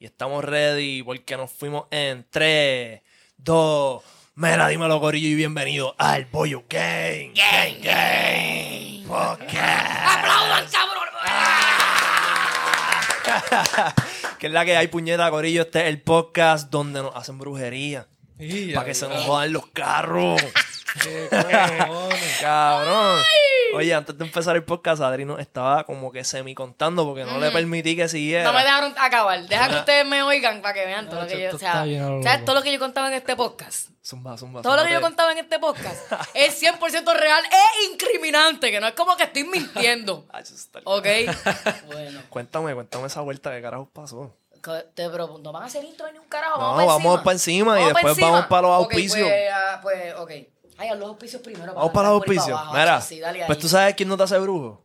Y estamos ready porque nos fuimos en 3, 2, mira, dímelo, Corillo, y bienvenido al Boyo Game. Game, Game. Podcast. ¡Aplaudan, cabrón! que es la que hay, puñeta, Corillo. Este es el podcast donde nos hacen brujería. Para que se nos jodan los carros. Qué cojones. Cabrón. Oye, antes de empezar el podcast, Adri nos estaba como que semi contando porque no le permití que siguiera. No me dejaron acabar. Deja que ustedes me oigan para que vean todo lo que yo. O sea, ¿sabes todo lo que yo contaba en este podcast? Zumba, zumba, Todo lo que yo contaba en este podcast es 100% real e incriminante, que no es como que estoy mintiendo. ¿Ok? Bueno. Cuéntame, cuéntame esa vuelta que carajos pasó. Te pregunto, ¿no van a hacer intro ni un carajo? No, Vamos, vamos pa' encima y después vamos pa' los Ok, auspicios. pues, ah, pues, ok. Ay, a los auspicios primero. Vamos para los auspicios. Mira, Sí, dale ahí. pues tú sabes quién no te hace brujo.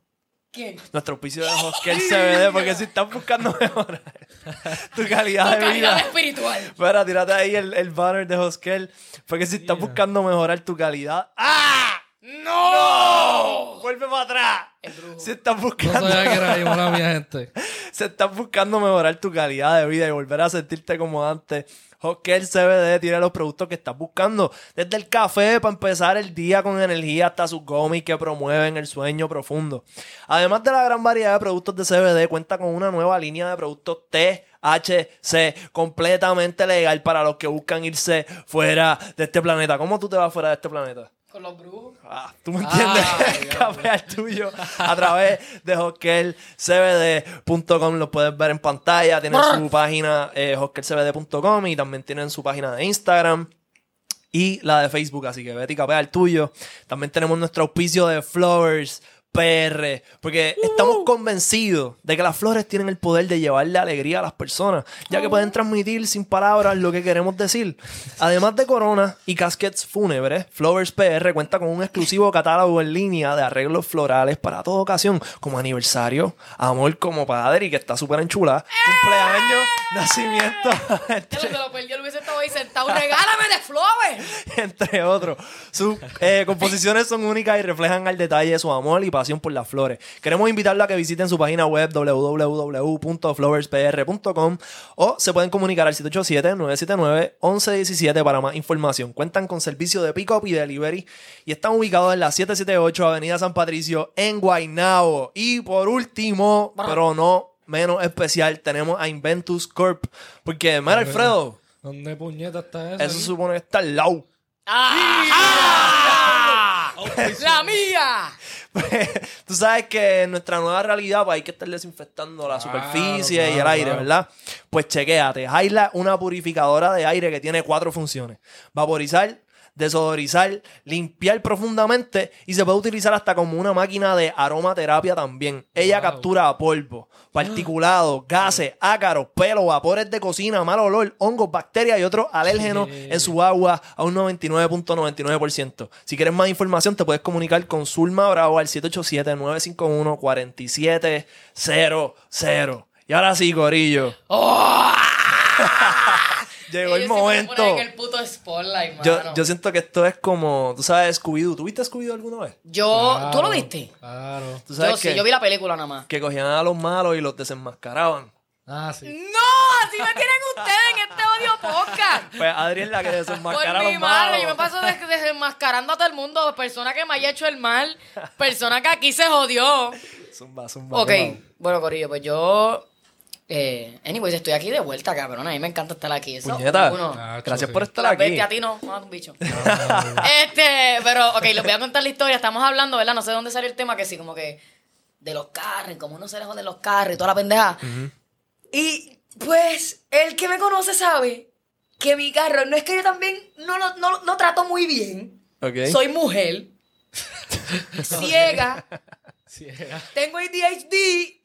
¿Quién? Nuestro auspicio de Hoskel CBD, porque si estás buscando mejorar tu calidad Tu de calidad vida. espiritual. Espera, tírate ahí el, el banner de Hoskel. Porque si estás buscando mejorar tu calidad. ¡Ah! ¡No! Vuelve para atrás. El brujo. Si estás No buscando. sabía que era ahí, mala mía, gente. Si estás buscando mejorar tu calidad de vida y volver a sentirte como antes, Hoskel CBD tiene los productos que estás buscando. Desde el café para empezar el día con energía hasta sus gomis que promueven el sueño profundo. Además de la gran variedad de productos de CBD, cuenta con una nueva línea de productos THC completamente legal para los que buscan irse fuera de este planeta. ¿Cómo tú te vas fuera de este planeta? Con los brujos. Ah, tú me entiendes. Ah, Café tuyo a través de hoskelcbd.com. Lo puedes ver en pantalla. Tienen su página eh, y también tienen su página de Instagram y la de Facebook. Así que vete y capea el tuyo. También tenemos nuestro auspicio de Flowers PR. Porque estamos convencidos de que las flores tienen el poder de llevarle alegría a las personas, ya que pueden transmitir sin palabras lo que queremos decir. Además de corona y caskets fúnebres, Flowers PR cuenta con un exclusivo catálogo en línea de arreglos florales para toda ocasión, como aniversario, amor como padre y que está súper enchulada, cumpleaños, nacimiento, Ya entre- se lo lo hubiese estado ahí sentado. ¡Regálame de flores! entre otros. Sus eh, composiciones son únicas y reflejan al detalle su amor y pasión por las flores. Queremos invitarlo a que visiten su página web www.flowerspr.com o se pueden comunicar al 787-979-1117 para más información. Cuentan con servicio de pick-up y delivery y están ubicados en la 778 Avenida San Patricio en Guaynabo. Y por último, pero no menos especial, tenemos a Inventus Corp. Porque, mira, Alfredo, ¿Dónde puñeta está eso? eso supone que está al lado. ¡Ah! ¡La mía! Pues, tú sabes que en nuestra nueva realidad pues, hay que estar desinfectando la Claro, superficie y el aire, claro. ¿verdad? Pues chequéate. Hayla una purificadora de aire que tiene cuatro funciones. Vaporizar, desodorizar, limpiar profundamente y se puede utilizar hasta como una máquina de aromaterapia también. Ella Wow. captura polvo, particulados, gases, ácaros, pelos, vapores de cocina, mal olor, hongos, bacterias y otros alérgenos Sí. en su agua a un 99.99%. Si quieres más información, te puedes comunicar con Zulma Bravo al 787-951-4700. Y ahora sí, Corillo. Llegó el momento. el puto spotlight, mano. Yo, yo siento que esto es como, tú sabes, Scooby-Doo. ¿Tú viste Scooby-Doo alguna vez? Yo- ¿tú lo viste? Claro. ¿Tú sabes Yo sí, yo vi la película nada más. que cogían a los malos y los desenmascaraban? Ah, sí. ¡No! ¡Así me tienen ustedes en este odio podcast! Pues Adri es la que desenmascara a Por mi los madre, malos. yo me paso des- desenmascarando a todo el mundo. Persona que me haya hecho el mal. Persona que aquí se jodió. Zumba, zumba, Ok, zumba. bueno, Corillo, pues yo. Eh, anyways, estoy aquí de vuelta, cabrón. A mí me encanta estar aquí. Eso, Puñeta. uno- Ah, Gracias sí. por estar aquí. bestia, a ti no, no, un bicho. este, pero, ok, les voy a contar la historia. Estamos hablando, ¿verdad? No sé de dónde salió el tema, que sí, como que de los carros, como uno se le jode los carros y toda la pendeja. Y pues, el que me conoce sabe que mi carro, no es que yo también no lo no, no trato muy bien. Ok. Soy mujer, ciega, era. tengo ADHD y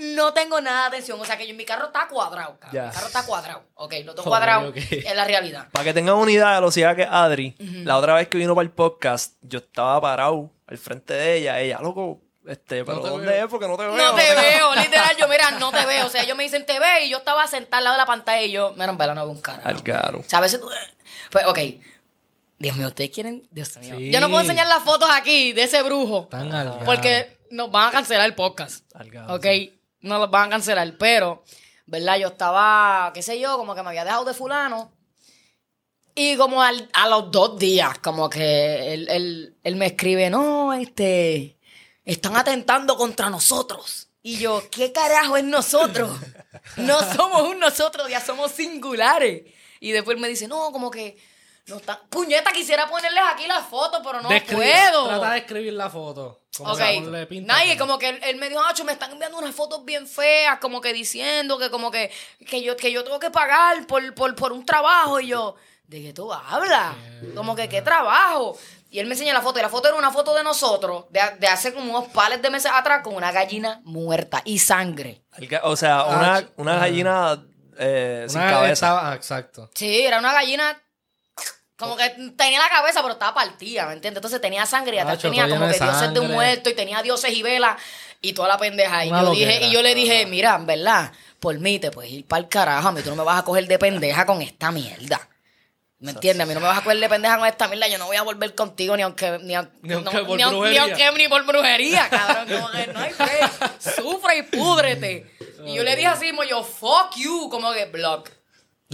no tengo nada de atención. O sea que yo, mi carro está cuadrado, cabrón. Mi carro está cuadrado. Ok, lo tengo cuadrado. ok. Es la realidad. Para que tengan una idea de lo ciega que Adri, la otra vez que vino para el podcast, yo estaba parado al frente de ella. Ella, loco, este, pero te ¿dónde veo. es? Porque no te veo. No te veo, literal. Yo, mira, no te veo. O sea, ellos me dicen, te ve. Y yo estaba sentada al lado de la pantalla y yo, mira, en verdad no veo un carajo. Al caro. O sea, a veces tú. Pues, ok. Dios mío, ustedes quieren. Dios mío. Sí. Yo no puedo enseñar las fotos aquí de ese brujo. Tan Porque nos van a cancelar el podcast. Al caro, Ok. No los van a cancelar. Pero ¿verdad? Yo estaba, qué sé yo, como que me había dejado de fulano. Y como al- a los dos días, como que él, él- él me escribe, no, este, están atentando contra nosotros. Y yo, ¿qué carajo es nosotros? No somos un nosotros, ya somos singulares. Y después me dice, no, como que, no está, puñeta, quisiera ponerles aquí la foto, pero no Describe- puedo. Trata de escribir la foto. Como Ok, nadie, como que él, él me dijo, Acho, me están enviando unas fotos bien feas, como que diciendo que como que, que yo, que yo tengo que pagar por, por, por un trabajo. Y yo, ¿de qué tú hablas? Como que, ¿qué trabajo? Y él me enseña la foto, y la foto era una foto de nosotros, de, de hace como unos pales de meses atrás, con una gallina muerta y sangre. O sea, una, una gallina eh, sin cabeza. estaba- exacto. Sí, era una gallina... Como que tenía la cabeza, pero estaba partida, ¿me entiendes? Entonces tenía sangre y atrás Nacho, tenía como que dioses de un muerto y tenía dioses y velas y toda la pendeja. Y Una yo, dije, y yo le dije, mira, en verdad, por mí te puedes ir para el carajo. A mí tú no me vas a coger de pendeja con esta mierda. ¿Me entiendes? A mí no me vas a coger de pendeja con esta mierda. Yo no voy a volver contigo ni aunque... Ni, aun- Ni aunque no, por ni brujería. aunque ni por brujería, cabrón. Como que no hay break. Sufre y púdrete. Y yo le dije así, como yo, fuck you, como que block.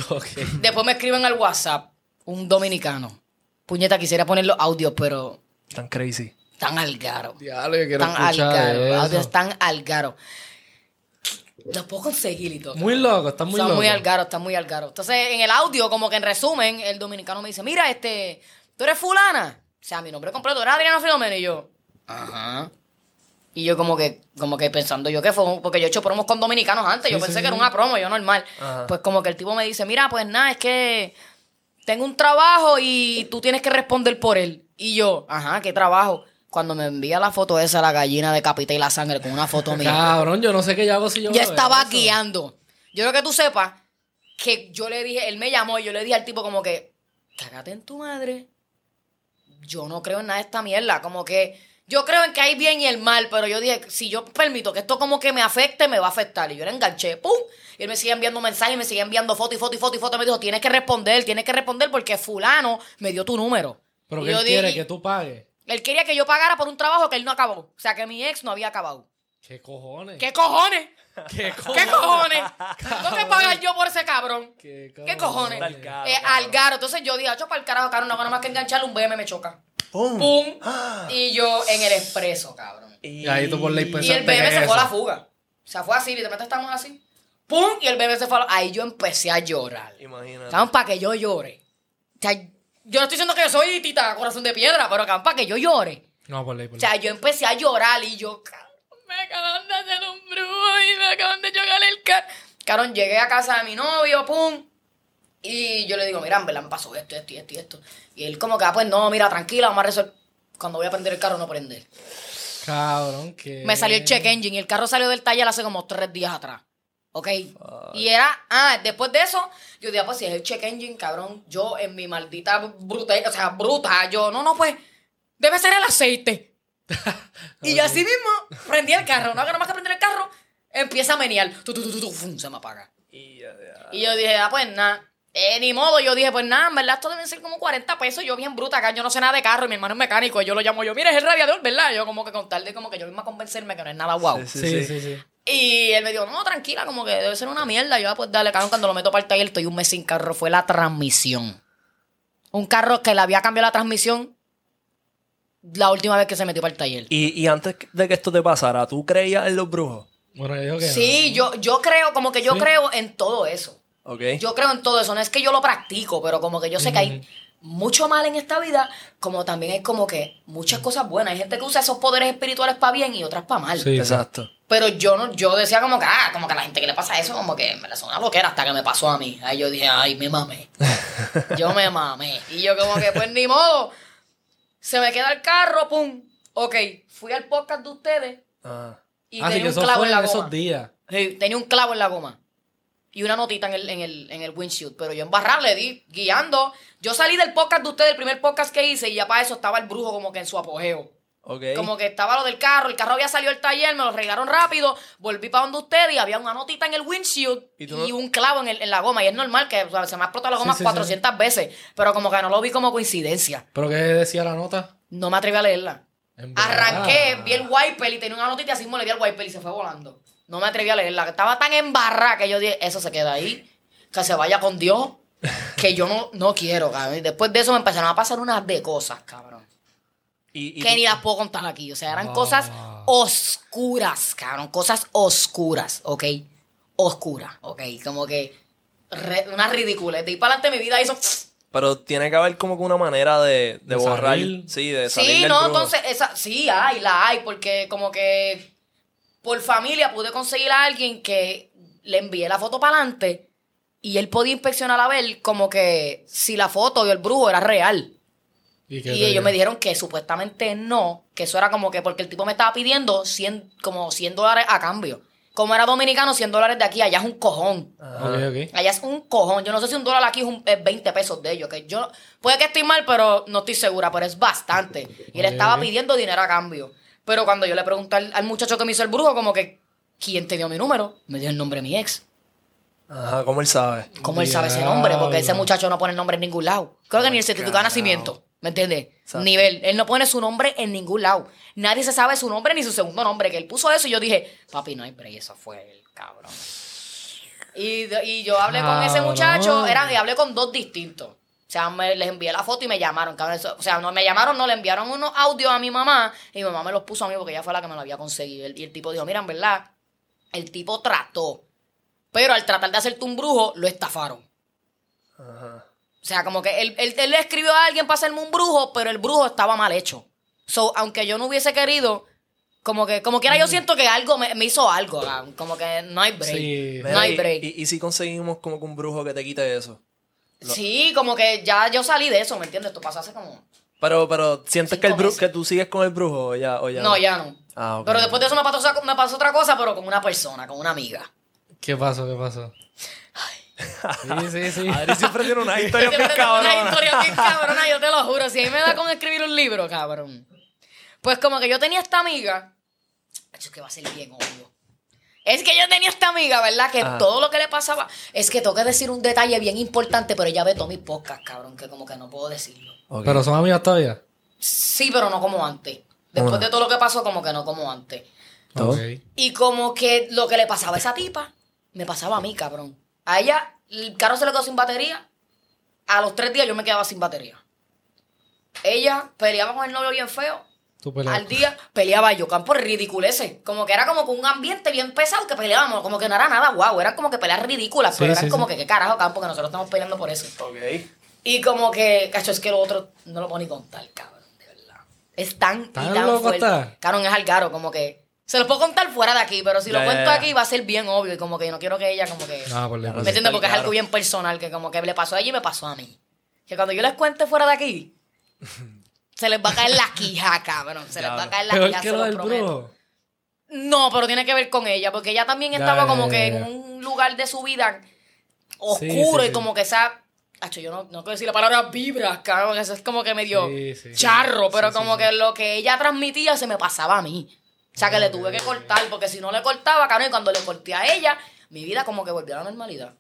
Ok. Después me escriben al WhatsApp un dominicano. Puñeta, quisiera poner los audios, pero Tan crazy. están al garo. Diablo, yo quiero Están al escuchar garo. Los eso. audios están al garo. Los puedo conseguir y todo. Muy loco, está muy Están loco. muy al garo, están muy al garo. Entonces, en el audio, como que en resumen, el dominicano me dice, mira, este, tú eres fulana. O sea, mi nombre completo era Adriana Filomena. Y yo, ajá. Y yo como que, como que pensando yo que fue, porque yo he hecho promos con dominicanos antes, yo pensé sí, que era una promo, yo normal. Ajá. Pues como que el tipo me dice, mira, pues nada, es que tengo un trabajo y tú tienes que responder por él. Y yo, ajá, ¿qué trabajo? Cuando me envía la foto esa, la gallina decapita y la sangre con una foto mía. Cabrón, yo no sé qué yo hago si yo Yo estaba guiando. Yo creo que tú sepas que yo le dije, él me llamó y yo le dije al tipo como que, cágate en tu madre. Yo no creo en nada de esta mierda. Como que yo creo en que hay bien y el mal, pero yo dije, si yo permito que esto como que me afecte, me va a afectar. Y yo le enganché, ¡pum! Y él me sigue enviando mensajes, me sigue enviando foto y foto y foto y foto. Me dijo, tienes que responder, tienes que responder porque fulano me dio tu número. Pero Y que yo él dije- quiere que tú pagues. Él quería que yo pagara por un trabajo que él no acabó. O sea, que mi ex no había acabado. ¿Qué cojones? ¿Qué cojones? ¿Qué ¿Qué cojones? Tengo que pagar yo por ese cabrón. ¿Qué ¿Qué cojones? Al caro, Eh, al garo. Entonces yo dije, "Acho, para el carajo, caro, no hago nada más que engancharle un BM me choca. ¡Pum! ¡Pum! Y yo en el expreso, cabrón. Y ahí tú por ley Y el BM se fue a la fuga. O sea, fue así, literalmente estamos así. ¡Pum! Y el BM se fue. Ahí yo empecé a llorar. Imagínate. Estaban para que yo llore. O sea, yo no estoy diciendo que yo soy tita corazón de piedra, pero estaban para que yo llore. No, por ley, por O ley. sea, yo empecé a llorar y yo, "Cabrón, me acaban de hacer un brujo y me acaban de chocar el carro. Cabrón, llegué a casa de mi novio, pum. Y yo le digo, mira, en verdad me pasó esto, esto y esto y esto. Y él como que, ah, pues no, mira, tranquila, vamos a resolver. Cuando voy a prender el carro, no prende. Cabrón, que. Me salió el check engine y el carro salió del taller hace como tres días atrás. ¿Ok? Y era, ah, después de eso, yo dije, pues si es el check engine, cabrón, yo en mi maldita bruta, o sea, bruta, yo, no, no, pues, debe ser el aceite. y yo así mismo prendí el carro, no hago nada más que prender el carro, empieza a menear, tu, tu, tu, tu, tu, fum, se me apaga. Y ya, ya. Y yo dije, ah, pues nada. Eh, ni modo, yo dije, pues nada, en verdad esto deben ser como 40 pesos. Yo bien bruta acá, yo no sé nada de carro y mi hermano es mecánico. Y yo lo llamo yo, mira, es el radiador, ¿verdad? Yo como que con tal de como que yo misma convencerme que no es nada guau. Sí, Sí, sí, sí. Y él me dijo, no, tranquila, como que debe ser una mierda. Yo, ah, pues dale, cabrón, cuando lo meto para el taller, estoy un mes sin carro. Fue la transmisión. Un carro que le había cambiado la transmisión la última vez que se metió para el taller. Y, y antes de que esto te pasara, ¿tú creías en los brujos? Bueno, yo digo que. Sí, yo, yo creo, como que yo Sí. creo en todo eso. ¿Ok? Yo creo en todo eso. No es que yo lo practico, pero como que yo sé que hay mucho mal en esta vida, como también hay como que muchas cosas buenas. Hay gente que usa esos poderes espirituales para bien y otras para mal. Sí. Exacto. Pero yo no, yo decía como que, ah, como que a la gente que le pasa eso, como que me la son una loquera hasta que me pasó a mí. Ahí yo dije, ay, me mamé. yo me mamé. Y yo como que, pues ni modo. Se me queda el carro, pum. Ok, fui al podcast de ustedes Ah. y Así tenía que un clavo en la goma. esos días. Sí, tenía un clavo en la goma. Y una notita en el, en el, en el windshield. Pero yo en barrar le di, guiando. Yo salí del podcast de ustedes, el primer podcast que hice, y ya para eso estaba el brujo como que en su apogeo. Como que estaba lo del carro, el carro había salido del taller, me lo regaron rápido, volví para donde ustedes y había una notita en el windshield ¿Y un clavo en, el- en la goma. Y es normal que o sea, se me ha explotado la goma Sí, sí, 400 veces, pero como que no lo vi como coincidencia. ¿Pero qué decía la nota? No me atreví a leerla. Arranqué, vi el wiper y tenía una notita y así le di al wiper y se fue volando. No me atreví a leerla. Estaba tan embarrada que yo dije, eso se queda ahí. Que se vaya con Dios. Que yo no, no quiero, cabrón. Y después de eso me empezaron a pasar unas de cosas, cabrón. Y, y que tú- ni las puedo contar aquí. O sea, eran Wow. cosas oscuras, cabrón. Cosas oscuras, ¿ok? Oscuras, ¿ok? Como que re- una ridícula. De ahí para adelante mi vida hizo... Pero tiene que haber como que una manera de, de De borrar. salir. Sí, de salir Sí, del no, brujo. entonces, esa, sí, hay, la hay, porque como que por familia pude conseguir a alguien que le envié la foto para adelante y él podía inspeccionar a ver como que si la foto y el brujo era real. ¿Y, ellos digo? me dijeron que supuestamente no, que eso era como que porque el tipo me estaba pidiendo 100, como 100 dólares a cambio. Como era dominicano, 100 dólares de aquí, allá es un cojón. Ok. Allá es un cojón. Yo no sé si un dólar aquí es, un- es 20 pesos de ellos. Que yo, puede que estoy mal, pero no estoy segura, pero es bastante. Y él estaba pidiendo dinero a cambio. Pero cuando yo le pregunté al, al muchacho que me hizo el brujo, como que, ¿quién te dio mi número? Me dio el nombre de mi ex. Ajá, ¿cómo él sabe? ¿Cómo él sabe ese nombre? Porque ese muchacho no pone el nombre en ningún lado. Creo que ni el certificado de nacimiento. ¿Me entiendes? Exacto. Nivel. Él no pone su nombre en ningún lado. Nadie se sabe su nombre ni su segundo nombre. Que él puso eso y yo dije, papi, no hay break. Eso fue el cabrón. Y, y yo hablé con ese muchacho. Eran, y hablé con dos distintos. O sea, me, les envié la foto y me llamaron. cabrón. O sea, no me llamaron, no, le enviaron unos audios a mi mamá. Y mi mamá me los puso a mí porque ella fue la que me lo había conseguido. Y el tipo dijo, mira, en verdad, el tipo trató. Pero al tratar de hacerte un brujo, lo estafaron. Ajá. O sea, como que él, él, él le escribió a alguien para hacerme un brujo, pero el brujo estaba mal hecho. So, aunque yo no hubiese querido, como que, como quiera, yo siento que algo me, me hizo algo. Como que no hay break. Sí. No Mira, hay break. Y, y si conseguimos como que un brujo que te quite eso. Sí, como que ya yo salí de eso, ¿me entiendes? Esto pasó hace como. Pero, pero ¿sientes que, el Cinco bru- meses. que tú sigues con el brujo o ya? O ya No, ya no. Ah, ok. Pero después de eso me pasó, otra- me pasó otra cosa, pero con una persona, con una amiga. ¿Qué pasó? ¿Qué pasó? Sí, sí, sí. Adri siempre tiene una historia bien Siempre tengo una cabrona. historia bien cabrona, yo te lo juro. Si a mí me da con escribir un libro, cabrón. Pues como que yo tenía esta amiga. Eso es que va a ser bien obvio. Es que yo tenía esta amiga, ¿verdad? Que Ajá. todo lo que le pasaba. Es que tengo que decir un detalle bien importante, pero ella ve todos mis podcasts, cabrón, que como que no puedo decirlo. Pero son amigas todavía. Sí, pero no como antes. Después de todo lo que pasó, como que no como antes. ¿Todo? Ok. Y como que lo que le pasaba a esa tipa, me pasaba a mí, cabrón. A ella, el carro se le quedó sin batería. A los tres días yo me quedaba sin batería. Ella peleaba con el novio bien feo. Tú peleas. Al día peleaba yo, campo ridiculeces. Como que era como con un ambiente bien pesado que peleábamos. Como que no era nada guau. Eran como que peleas ridículas. Sí, pero eran sí, como sí. que qué carajo, campo, que nosotros estamos peleando por eso. Ok. Y como que, cacho, es que lo otro no lo puedo ni contar, cabrón, de verdad. Es tan y ¿Tan tan loco fuerte. está? Cabrón, es algaro, como que. Se los puedo contar fuera de aquí, pero si lo cuento aquí va a ser bien obvio. Y como que yo no quiero que ella, como que. No, por. ¿Me entiendes? Porque es algo bien personal, que como que le pasó a ella y me pasó a mí. Que cuando yo les cuente fuera de aquí, se les va a caer la quija, cabrón. Se les va a caer la quija, que se lo del prometo. No, pero tiene que ver con ella, porque ella también estaba como que en un lugar de su vida oscuro Sí, sí, y sí. como que esa. Yo no, no quiero decir la palabra vibras, cabrón, eso es como que medio charro, pero como que lo que ella transmitía se me pasaba a mí. O sea, que le tuve que cortar, porque si no le cortaba, cabrón, y cuando le corté a ella, mi vida como que volvió a la normalidad.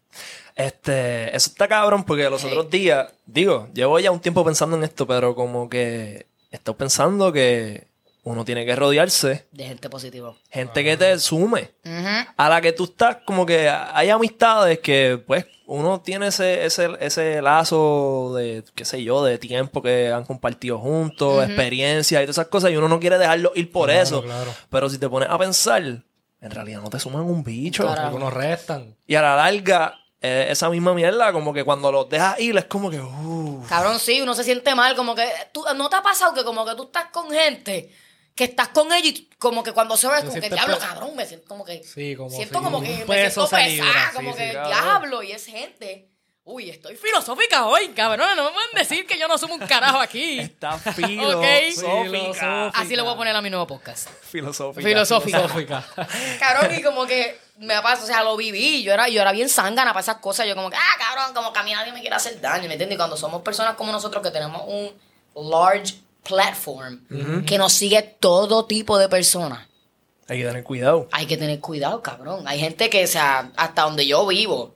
Este, eso está cabrón porque los otros días, digo, llevo ya un tiempo pensando en esto, pero como que estoy pensando que uno tiene que rodearse De gente positiva. gente que te sume. Ujú. A la que tú estás, como que hay amistades que, pues, uno tiene ese, ese, ese lazo de, qué sé yo, de tiempo que han compartido juntos, experiencias y todas esas cosas, y uno no quiere dejarlo ir por Claro, eso. claro. Pero si te pones a pensar, en realidad no te suman un bicho. Algunos restan. Y a la larga, eh, esa misma mierda, como que cuando los dejas ir, es como que, uh, Cabrón, sí, uno se siente mal, como que... ¿tú, ¿No te ha pasado que como que tú estás con gente, que estás con ella y como que cuando se ve, Te como que diablo, cabrón, me siento como que... Sí, como siento si como que me siento pesada, libra. Sí, como sí, que cabrón. diablo, y es gente... Uy, estoy filosófica hoy, cabrón, no me pueden decir que yo no sumo un carajo aquí. está filosófica. filosófica. Así le voy a poner a mi nuevo podcast. Filosófica. Filosófica. Filosófica. Cabrón, y como que me pasa, o sea, lo viví. Yo era, yo era bien zángana para esas cosas. Yo como que, ah, cabrón, como que a mí nadie me quiere hacer daño, ¿me entiendes? Y cuando somos personas como nosotros que tenemos un large platform que nos sigue todo tipo de personas, Hay que tener cuidado. hay que tener cuidado, cabrón. Hay gente que, o sea, hasta donde yo vivo,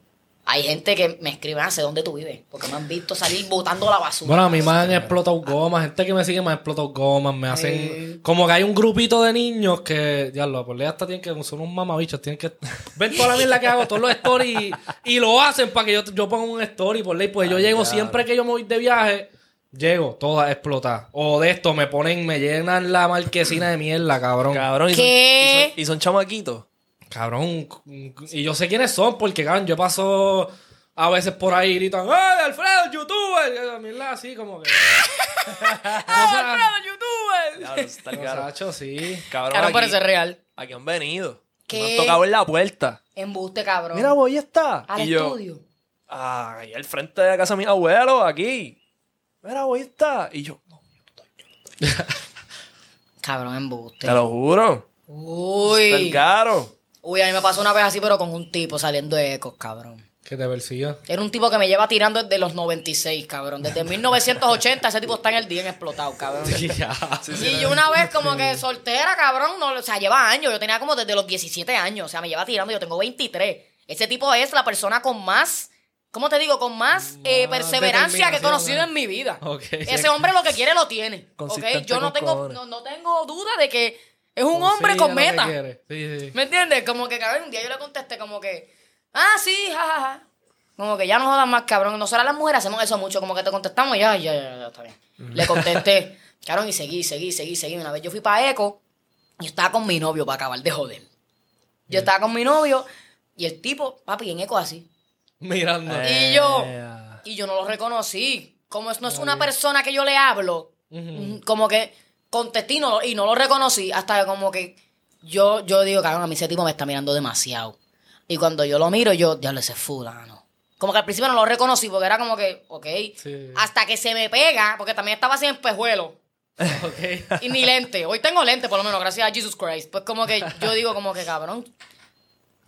Hay gente que me escribe, hace dónde tú vives, porque me han visto salir botando la basura. Bueno, a mí me han explotado gomas. Gente que me sigue me ha explotado gomas. Me hacen. Como que hay un grupito de niños que. Diablo, por ley hasta tienen que. Son unos mamabichos. Tienen que. Ven toda la mierda que hago, todos los stories. Y, y lo hacen para que yo, yo ponga un story por ley. Pues yo llego siempre que yo me voy de viaje. Llego, todas explotadas. O de esto, me ponen, me llenan la marquesina de mierda, cabrón. Cabrón, y son, ¿Qué? y son, y son chamaquitos. Cabrón. Y yo sé quiénes son, porque, cabrón, yo paso a veces por ahí y gritan, ¡Ay, Alfredo, youtuber! Y la mierda así, como que. ¡Ah, youtuber! Diablo, está el caro. Sí. Cabrón, Claro, aquí, parece real. aquí han venido. ¿Qué? Me han tocado en la puerta. Embuste, cabrón. Mira, voy está. Al y yo, estudio. ah, ahí al frente de la casa de mis abuelos, aquí. Mira, está. Y yo, no, Cabrón, embuste. te lo juro. Está Uy. caro. Uy, a mí me pasó una vez así, pero con un tipo saliendo de ecos, cabrón. Que te persiguió. Era un tipo que me lleva tirando desde los 96, cabrón. Desde 1980 ese tipo está en el día explotado, cabrón. Ya. y yo una vez como que soltera, cabrón, no, o sea, lleva años. Yo tenía como desde los 17 años. O sea, me lleva tirando, yo tengo 23. Ese tipo es la persona con más, ¿cómo te digo? Con más eh, perseverancia que he conocido ¿no? en mi vida. Ese hombre lo que quiere lo tiene. ¿ok? Consistente Yo no tengo, no, no tengo duda de que es un Consigue hombre con meta. quiere. Sí, sí. ¿Me entiendes? Como que, cabrón, un día yo le contesté como que, ah, sí, jajaja. Como que ya no jodas más, cabrón. Nosotras las mujeres hacemos eso mucho, como que te contestamos y ya, ya, ya, ya, está bien. Le contesté, cabrón, y seguí, seguí, seguí, seguí. Una vez yo fui para Eco y yo estaba con mi novio para acabar de joder. Yo estaba con mi novio y el tipo, papi, en Eco así. Mirando. Y yo, Eh, y yo no lo reconocí. Como es- no es una persona que yo le hablo, mm, como que contesté y no, lo- y no lo reconocí. Hasta que como que yo, yo digo, cabrón, a mí ese tipo me está mirando demasiado. Y cuando yo lo miro, yo, diablo, ese es fulano. Como que al principio no lo reconocí porque era como que, ok. Sí. Hasta que se me pega, porque también estaba así en pejuelo. Ok. Y ni lente. Hoy tengo lente, por lo menos, gracias a Jesus Christ. Pues como que yo digo, como que cabrón.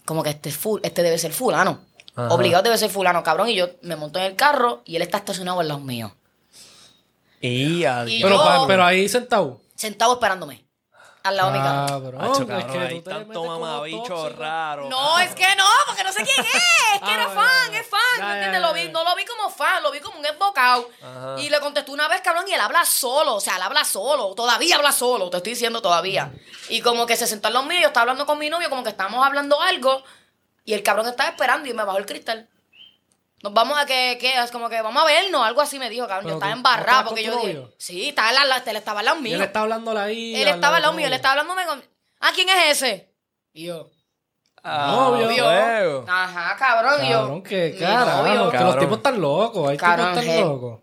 Como que este, es full, este debe ser fulano. Ajá. Obligado debe ser fulano, cabrón. Y yo me monto en el carro y él está estacionado al lado mío. Y, adiós. Y Pero, yo- pero ahí sentado. Sentado esperándome. Al lado de mi carro. Cabrón, Hacho, es que tú te tanto mamabicho raro. No, es que no, porque no sé quién es. Es que Ah, era bueno, fan, bueno. es fan. Ya, ¿Me ya, entiendes? ya, Lo vi, no lo vi como fan, lo vi como un embocado. Ajá. Y le contesté una vez, cabrón, y él habla solo. O sea, él habla solo. Todavía habla solo, te estoy diciendo todavía. Y como que se sentó en los míos, yo estaba hablando con mi novio, como que estábamos hablando algo. Y el cabrón estaba esperando y me bajó el cristal. Nos vamos a que, que es como que vamos a vernos, algo así me dijo, cabrón. Pero Yo estaba tú- ¿no embarrada estabas porque yo dije, sí, estaba al lado- él estaba al lado Y mío. él está hablándole ahí. Él estaba al lado mío, él estaba hablándome con. Ah, ¿quién es ese? Y yo. Ah, Novio. Juego. Ajá, cabrón. y yo. Cabrón, carajo. novio. Que los Cabrón. tipos están locos. Hay Cabrón, tipos locos.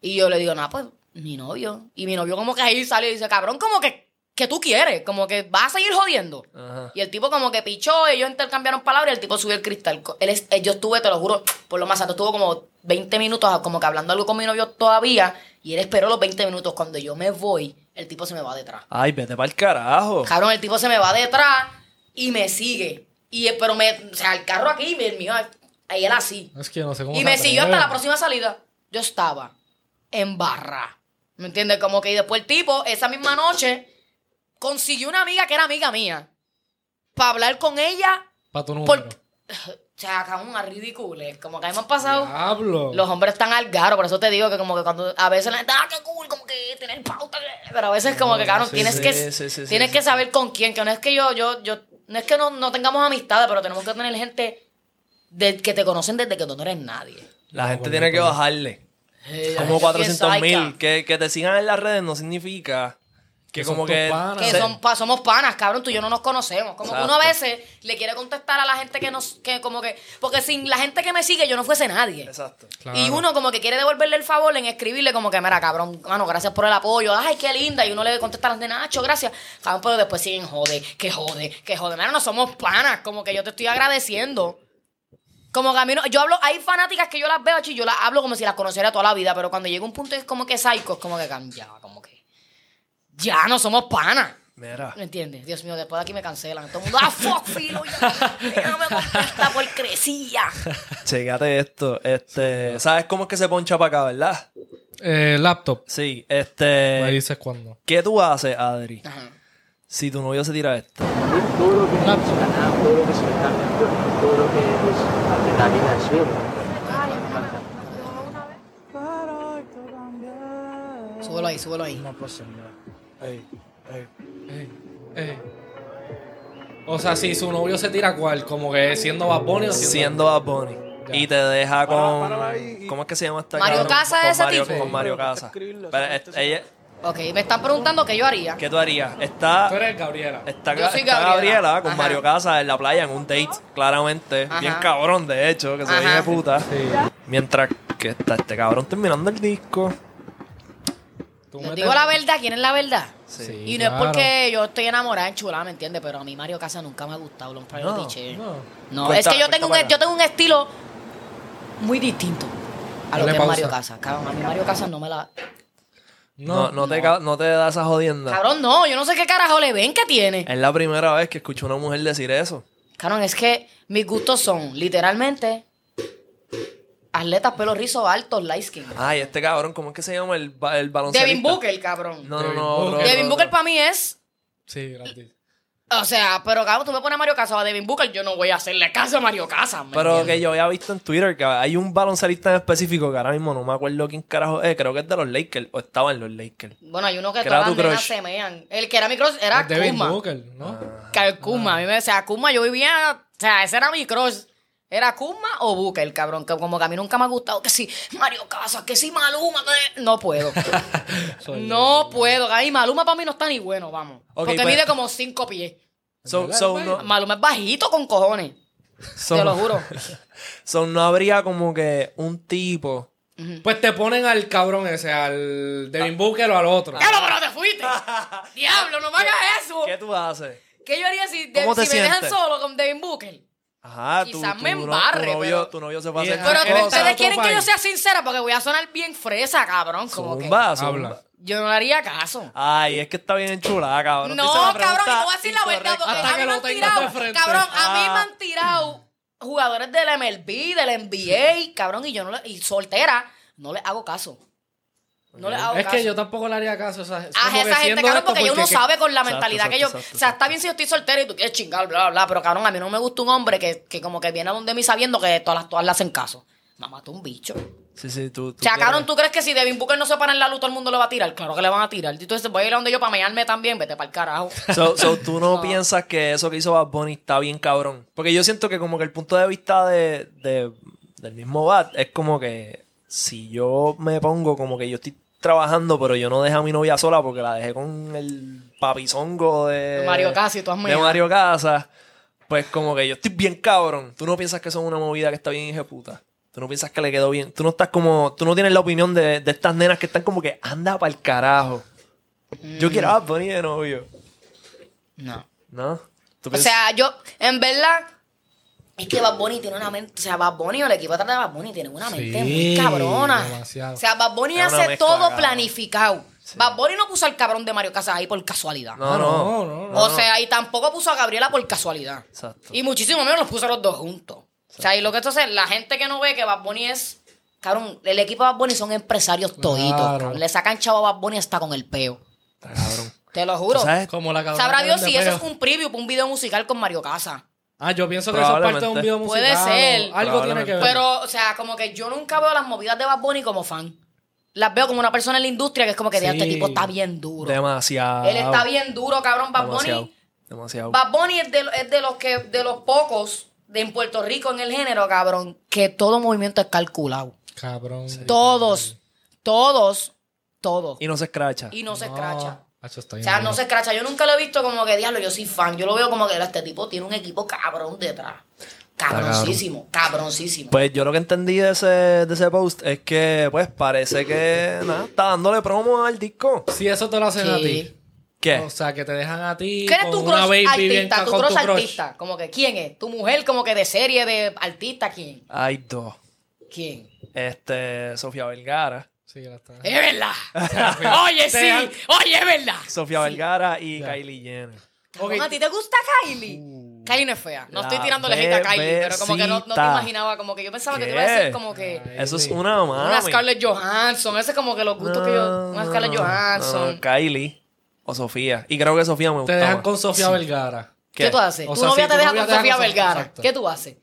Y yo le digo, no, pues, mi novio. Y mi novio como que ahí sale y dice, cabrón, como que, que tú quieres, como que vas a seguir jodiendo. Ajá. Y el tipo como que pichó, ellos intercambiaron palabras y el tipo subió el cristal. Él es- eh, yo estuve, te lo juro, por lo más alto, estuvo como 20 minutos como que hablando algo con mi novio todavía. Y él esperó los 20 minutos. Cuando yo me voy, el tipo se me va detrás. Ay, vete para el carajo. Cabrón, el tipo se me va detrás y me sigue. Y, eh, pero me, o sea, el carro aquí, el mío, ahí él así. Es que yo no sé cómo Y me siguió hasta la próxima salida. Yo estaba en barra. ¿Me entiendes? Como que y después el tipo, esa misma noche, consiguió una amiga que era amiga mía. Para hablar con ella. Pa' tu Por... número. O sea, cabrón, una ridícula. Como que hemos pasado. Diablo. Los hombres están al garo, por eso te digo que como que cuando a veces la gente, ah, qué cool, como que tener pauta, que-". pero a veces como que, cabrón, sí, tienes sí, que, sí, sí, sí, tienes sí, que sí. saber con quién, que no es que yo, yo, yo, no es que no, no tengamos amistades, pero tenemos que tener gente de, que te conocen desde que tú no eres nadie. La gente tiene que bajarle. Eh, Como gente es bien 400 mil. Que, que te sigan en las redes no significa que como que... panas. Que son, pa- somos panas, cabrón, tú y yo no nos conocemos. Como que uno a veces le quiere contestar a la gente que nos, que como que, porque sin la gente que me sigue yo no fuese nadie. Exacto. Claro. Y uno como que quiere devolverle el favor en escribirle como que, mira, cabrón, mano, gracias por el apoyo. Ay, qué linda. Y uno le contesta a las de Nacho, gracias. Cabrón, pero después siguen jode, que jode, que jode. Mira, no somos panas. Como que yo te estoy agradeciendo. Como que a mí no, yo hablo, hay fanáticas que yo las veo, chi, yo las hablo como si las conociera toda la vida, pero cuando llega un punto es como que psycho, es como que ya, como que ya no somos panas. Mira. ¿Me entiendes? Dios mío, después de aquí me cancelan. Todo el mundo, ah, fuck, filo, ya. Ya no me contesta por crecía. Chégate esto. Este, ¿Sabes cómo es que se poncha para acá, verdad? Eh, laptop. Sí. Me Este... dices cuándo. ¿Qué tú haces, Adri? Ajá. Si tu novio se tira esto. Todo lo que es todo lo que se me todo lo que es adrenalina al suelo. Súbelo ahí, súbelo ahí. No puede ser, mira. Ey, ey, ey, ey. O sea, si su novio se tira cuál, como que siendo Bad Bunny o siendo... Siendo Bad Bunny. Ya. Y te deja con. ahí y- ¿Cómo es que se llama esta Mario cabrón? Casas Con ese Mario- tipo. Con Mario Sí, pero es- ella, Ok, me están preguntando qué yo haría. ¿Qué tú harías? Está. Tú eres Gabriela. Está, Yo soy está Gabriela. Gabriela, con Ajá. Mario Casas en la playa en un date, claramente. Ajá. Bien cabrón, de hecho, que se ve de puta. Sí. Mientras que está este cabrón terminando el disco. Tú Les metes- digo la verdad, ¿quién es la verdad? Sí, Y no es porque yo estoy enamorada, enchulada, ¿me entiendes? Pero a mí Mario Casas nunca me ha gustado, Long Prior No, no. No, Cuenta- es que yo tengo, un, acá. yo tengo un estilo muy distinto a lo que es pausa. Mario Casas. Cabrón, a mí Mario Casas no me la... No, no, Te, ca- no te da esa jodienda. Cabrón, no, yo no sé qué carajo le ven que tiene. Es la primera vez que escucho a una mujer decir eso. Cabrón, es que mis gustos son literalmente atletas pelo rizo altos, light skin. Ay, este cabrón, ¿cómo es que se llama el, ba- el baloncesto? Devin Booker, cabrón. No, no, Devin no. Booker. otro, Devin otro, Booker otro. para mí es... Sí, gratis. O sea, pero cabrón, tú me pones a Mario Casas o a Devin Booker, yo no voy a hacerle caso a Mario Casas. ¿me Pero entiendes? que yo había visto en Twitter que hay un baloncelista en específico que ahora mismo no me acuerdo quién carajo es. Creo que es de los Lakers o estaba en los Lakers. Bueno, hay uno que ¿Qué era todas las tu nenas crush? se mean. El que era mi crush era Devin Kuma. Booker, ¿no? Que el Kuma. A mí me decía, Kuma, yo vivía... O sea, ese era mi crush. ¿Era Kuma o Booker, cabrón? Que como que a mí nunca me ha gustado que si Mario Casas, que si Maluma, que... No puedo. No puedo. Ay, Maluma para mí no está ni bueno, vamos. Porque pues- mide como cinco pies. So, ¿Verdad, so, no, Maluma es bajito con cojones. so- Te lo juro. so, no habría como que un tipo. Pues te ponen al cabrón ese, al Devin Booker o al otro. ¡Diablo, pero te fuiste! ¡Diablo, no me hagas eso! ¿Qué tú haces? ¿Qué yo haría si, ¿Cómo te si me dejan sientes? solo con Devin Booker? Ajá, Quizás tu, me embarre, tu, novio, pero- tu novio se va a hacer Ah, Pero ustedes quieren que yo sea sincera porque voy a sonar bien fresa, cabrón. Como que Zumba, zumba. Habla. yo no le haría caso. Ay, es que está bien chulada, cabrón. No, cabrón, y voy a decir la verdad. Porque Hasta a que mí me han tirado, cabrón, a mí Ah. me han tirado jugadores del MLB, del NBA, cabrón, y yo no le, y soltera, no le hago caso. No le hago Es caso. que yo tampoco le haría caso a esa, a como esa gente, cabrón, porque uno que- sabe con la Exacto, mentalidad que yo. exacto, exacto, o sea, está bien si yo estoy soltero y tú quieres chingar, bla, bla, bla, pero cabrón, a mí no me gusta un hombre que, que como que viene a donde mí sabiendo que todas las todas le hacen caso. Me mató un bicho. Sí, sí, tú. O sea, cabrón, ¿tú crees que si Devin Booker no se para en la luz, todo el mundo le va a tirar? Claro que le van a tirar. Y tú dices, voy a ir a donde yo para mearme también, vete para el carajo. So, so, tú no, No. piensas que eso que hizo Bad Bunny está bien cabrón. Porque yo siento que como que el punto de vista de, de- del mismo Bad es como que si yo me pongo como que yo estoy trabajando, pero yo no dejé a mi novia sola porque la dejé con el papizongo de Mario Casas y tú has de. Mario Casas, pues como que yo estoy bien cabrón. Tú no piensas que eso es una movida que está bien puta. Tú no piensas que le quedó bien. Tú no estás como. Tú no tienes la opinión de, de estas nenas que están como que anda para el carajo. Yo quiero a Bad Bunny de novio. No. ¿No? ¿Tú O sea, yo, en verdad, es que Bad Bunny tiene una mente, o sea, Bad Bunny o el equipo atrás de Bad Bunny tiene una mente muy Sí, cabrona. demasiado. O sea, Bad Bunny hace mezcla, todo planificado. Bad Bunny no puso al cabrón de Mario Casas ahí por casualidad. No, Ah, no. no, no, no. o sea, y tampoco puso a Gabriela por casualidad. Exacto. Y muchísimo menos los puso a los dos juntos. O sea, y lo que esto es, la gente que no ve que Bad Bunny es. Cabrón, el equipo de Bad Bunny son empresarios toditos. Cabrón. Le sacan chavo a Bad Bunny hasta con el peo. Está cabrón. Te lo juro. ¿Tú sabes? Como la Sabrá Dios si eso es un preview para un video musical con Mario Casas. Ah, yo pienso que eso es parte de un video musical. Puede ser. Algo tiene que ver. Pero, o sea, como que yo nunca veo las movidas de Bad Bunny como fan. Las veo como una persona en la industria que es como que "Dios, este Sí. tipo está bien duro. Demasiado. Él está bien duro, cabrón. Bad Demasiado. Bunny. Demasiado. Bad Bunny es de, es de los que, de los pocos de en Puerto Rico en el género, cabrón, que todo movimiento es calculado. Cabrón. Todos, todos, todos. Y no se escracha. Y no se escracha. Está O bien sea, no se escracha. Yo nunca lo he visto como que, diablo, yo soy fan. Yo lo veo como que este tipo tiene un equipo cabrón detrás. Cabroncísimo, cabroncísimo. Pues yo lo que entendí de ese, de ese post es que, pues, parece que nada, está dándole promo al disco. Si eso te lo hacen a ti. ¿Qué? O sea, que te dejan a ti ¿Qué es con tu una crush baby bien artista? Tu con crush tu crush. artista. Como que, ¿quién es? ¿Tu mujer como que de serie de artista? ¿Quién? Hay dos. ¿Quién? Este, Sofía Vergara. Sí, ya está. Es verdad. Oye, sí. Dejan- Oye, es verdad. Sofía Vergara y Kylie Jenner. ¿A ti te gusta Kylie? Kylie no es fea. No estoy La tirándole hate a Kylie, pero como que no, no te imaginaba. Como que yo pensaba que te iba a decir como que... Ay, Eso es sí. una mami. Una Scarlett Johansson. Ese es como que los gustos que yo... Una Scarlett No, Johansson. no, Kylie. o Sofía. Y creo que Sofía me Te gusta dejan más. con Sofía Vergara. ¿Qué, ¿Qué? tú haces? O tu novia si te deja con te Sofía Vergara. exacto. ¿Qué tú haces?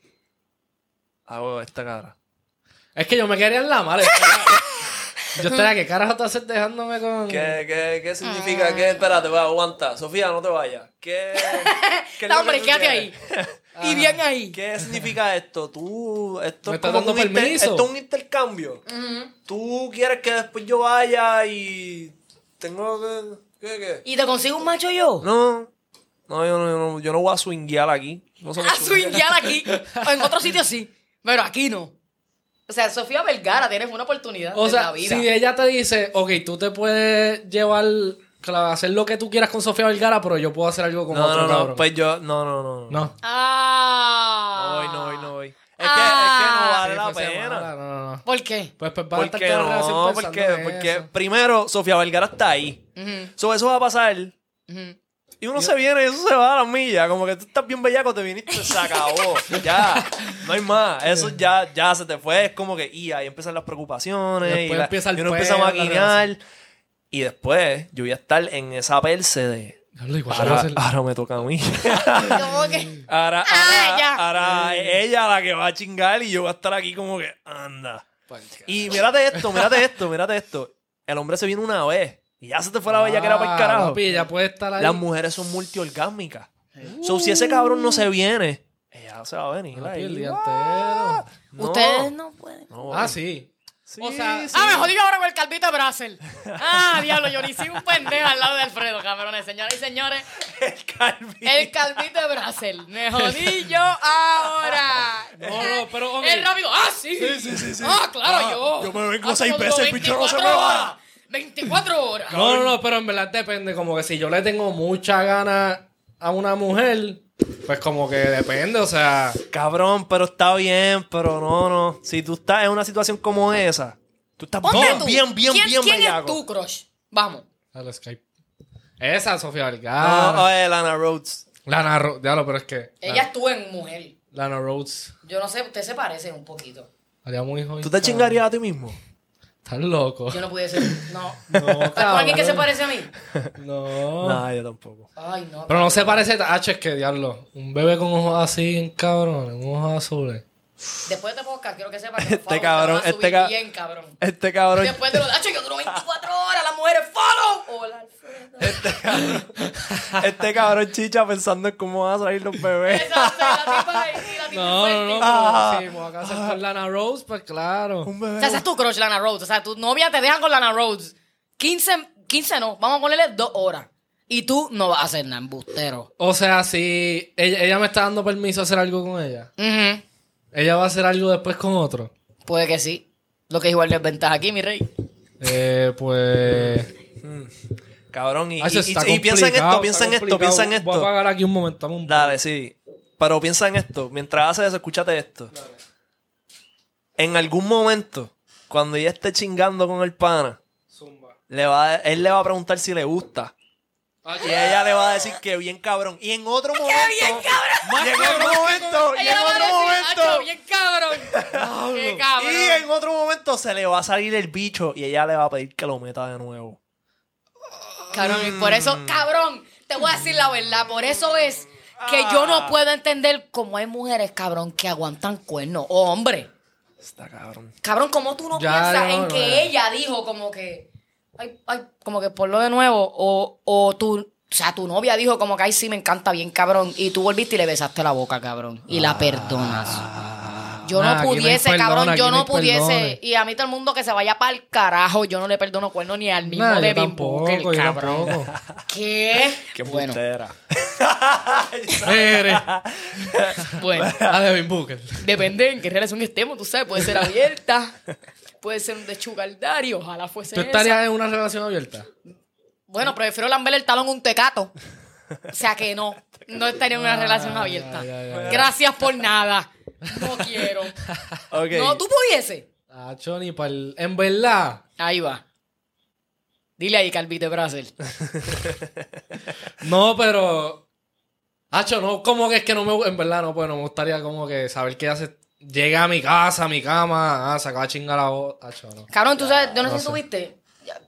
Hago esta cara. Es que yo me quería en la mala. yo estaría, ¿qué carajo te haces dejándome con...? ¿Qué, qué, qué significa? ¿Qué? Espérate, va, aguanta. Sofía, no te vayas. ¿Qué? ¿qué No, hombre, tú quédate ahí. y bien ahí. ¿Qué significa esto? Tú, esto ¿Me es estás como dando un inter- esto es un intercambio. Tú quieres que después yo vaya y tengo que, ¿qué, qué? ¿Y te consigo un macho yo? No, no, yo no, yo no, yo no voy a swinguear aquí. No A swinguear aquí. En otro sitio sí. Pero aquí no. O sea, Sofía Vergara, tienes una oportunidad O en sea, la vida. si ella te dice, ok, tú te puedes llevar, claro, hacer lo que tú quieras con Sofía Vergara, pero yo puedo hacer algo con No, otro no, no, cabrón. pues yo, no, no, no. No, No. no Ah. voy, no voy, no voy. Es que, es que no vale Sí, la pena. mala, No, no, no. ¿Por qué? Pues, pues van a ¿Por estar no? Porque, porque eso. primero, Sofía Vergara está ahí. Ujú, So, eso va a pasar. Y uno se viene y eso se va a las millas. Como que tú estás bien bellaco, te viniste, se acabó. ya, no hay más. Eso ya, ya se te fue. Es como que, y ahí empiezan las preocupaciones. Después y, la- empieza el y uno empieza a la maquinar. Y después yo voy a estar en esa perse de. Diablo, ¿y cuándo va a Ahora, ahora me toca a mí. ¿Cómo que? Ahora, Ah, ahora es ella la que va a chingar y yo voy a estar aquí como que, anda. Y mírate esto, mírate esto, mírate esto. El hombre se viene una vez y ya se te fue la bella que era para el Ah, carajo. papi, ella puede estar ahí. Las mujeres son multiorgásmicas. So, si ese cabrón no se viene, ella se va a venir. Papi, ahí. el día entero. No, Ustedes no pueden. no, Ah, sí. sí, o sea, sí. Ah, me jodí ahora con el calvito de Brasil. Ah, diablo, yo ni soy un pendejo al lado de Alfredo, cabrones. Señoras y señores, el Calvin. el calvito de Brasil. Me jodí yo ahora. No, no, pero, ok. Es rápido. Ah, sí. Sí, sí, sí, sí. Ah, claro, Ah, yo. yo me vengo Ah, seis veces, el 24 bicho no se me va. Horas. 24 horas. No, no, no, pero en verdad depende. Como que si yo le tengo mucha gana a una mujer, pues como que depende, o sea. Cabrón, pero está bien, pero no, no. Si tú estás en una situación como esa, tú estás Ponte bien, tú. bien, bien, ¿Quién, bien ¿Quién bellaco. es tu crush? Vamos. Dale, Skype. Esa, Sofía No, Vergara. oye, Lana Rhodes. Lana Rhodes. Diablo, pero es que. Ella estuvo en mujer. Lana Rhodes. Yo no sé, ustedes se parecen un poquito. Haría muy joven. ¿Tú te chingarías a ti mismo? Estás loco. Yo no pudiese. No. No, ¿Estás con alguien que se cabrón. parece a mí? No. No, yo tampoco. Ay, no. Pero no se parece. H es que diablo. Un bebé con ojos así, en cabrón, con ojos azules. Después de este podcast, quiero que sepas que Este cabrón, te a este subir ca- bien, cabrón. Este cabrón. Después de los Hacho, yo duro 24 horas, las mujeres follow. Hola. Este cabrón. Este cabrón chicha pensando en cómo van a salir los bebés. Esa, esa, la tipa ahí, la tipa No, no, no. Ah. Si me voy a casar con Lana Rose, pues claro. Un O sea, esa es tu crush, Lana Rhodes. O sea, tu novia te deja con Lana Rhodes. 15, 15 no, vamos a ponerle dos horas. Y tú no vas a hacer nada, embustero. O sea, si ella, ella me está dando permiso a hacer algo con ella, Ujú. ella va a hacer algo después con otro. Puede que sí. Lo que es igual desventaja aquí, mi rey. Eh, pues. Cabrón, y, Ah, y- está y- y piensa en esto, piensa en esto, piensa en complicado. Voy a esto. apagar aquí un momento. un- Dale, sí. Pero piensa en esto. Mientras haces eso, escúchate esto. En algún momento, cuando ella esté chingando con el pana, Zumba. le va a- él le va a preguntar si le gusta. Ah, Y ella le va a decir que bien cabrón. Y en otro momento. bien cabrón! Y en otro momento. Y en otro momento. "Acho, bien cabrón. Qué cabrón. Y en otro momento se le va a salir el bicho y ella le va a pedir que lo meta de nuevo. Cabrón, y por eso, Mm. cabrón, te voy a decir la verdad. Por eso es que yo Ah. no puedo entender cómo hay mujeres, cabrón, que aguantan cuernos. O hombre. Está cabrón. Cabrón, ¿cómo tú no Ya, piensas en no, que ella dijo como que. Ay, ay, como que ponlo de nuevo. O, o tu. O sea, tu novia dijo como que ay sí me encanta bien, cabrón. Y tú volviste y le besaste la boca, cabrón. Y la perdonas. Yo Nah, no pudiese, cabrón. Yo no pudiese. Y a mí todo el mundo que se vaya para el carajo. Yo no le perdono cuerno ni al mismo Nah, de tampoco, Booker, cabrón. tampoco. ¿Qué? Qué bueno, bueno. A Devin Booker. Depende en qué relación estemos, tú sabes. Puede ser abierta. Puede ser un de sugar daddy, Ojalá fuese ¿Tú esa. estarías en una relación abierta? Bueno, prefiero lamberle el talón un tecato. O sea que no. No estaría en una relación abierta. ya, ya, Gracias por nada. No quiero. No, tú pudiese. Tacho, ni pa'l- En verdad. Ahí va. Dile ahí, Calvite Brasil. No, pero. Hacho, no, como que es que no me. En verdad, no, pues no me gustaría como que saber ella se. Llega a mi casa, a mi cama, ah, se acaba de chingar la voz. Hacho, no. Cabrón, tú sabes, yo no, no sé si tuviste.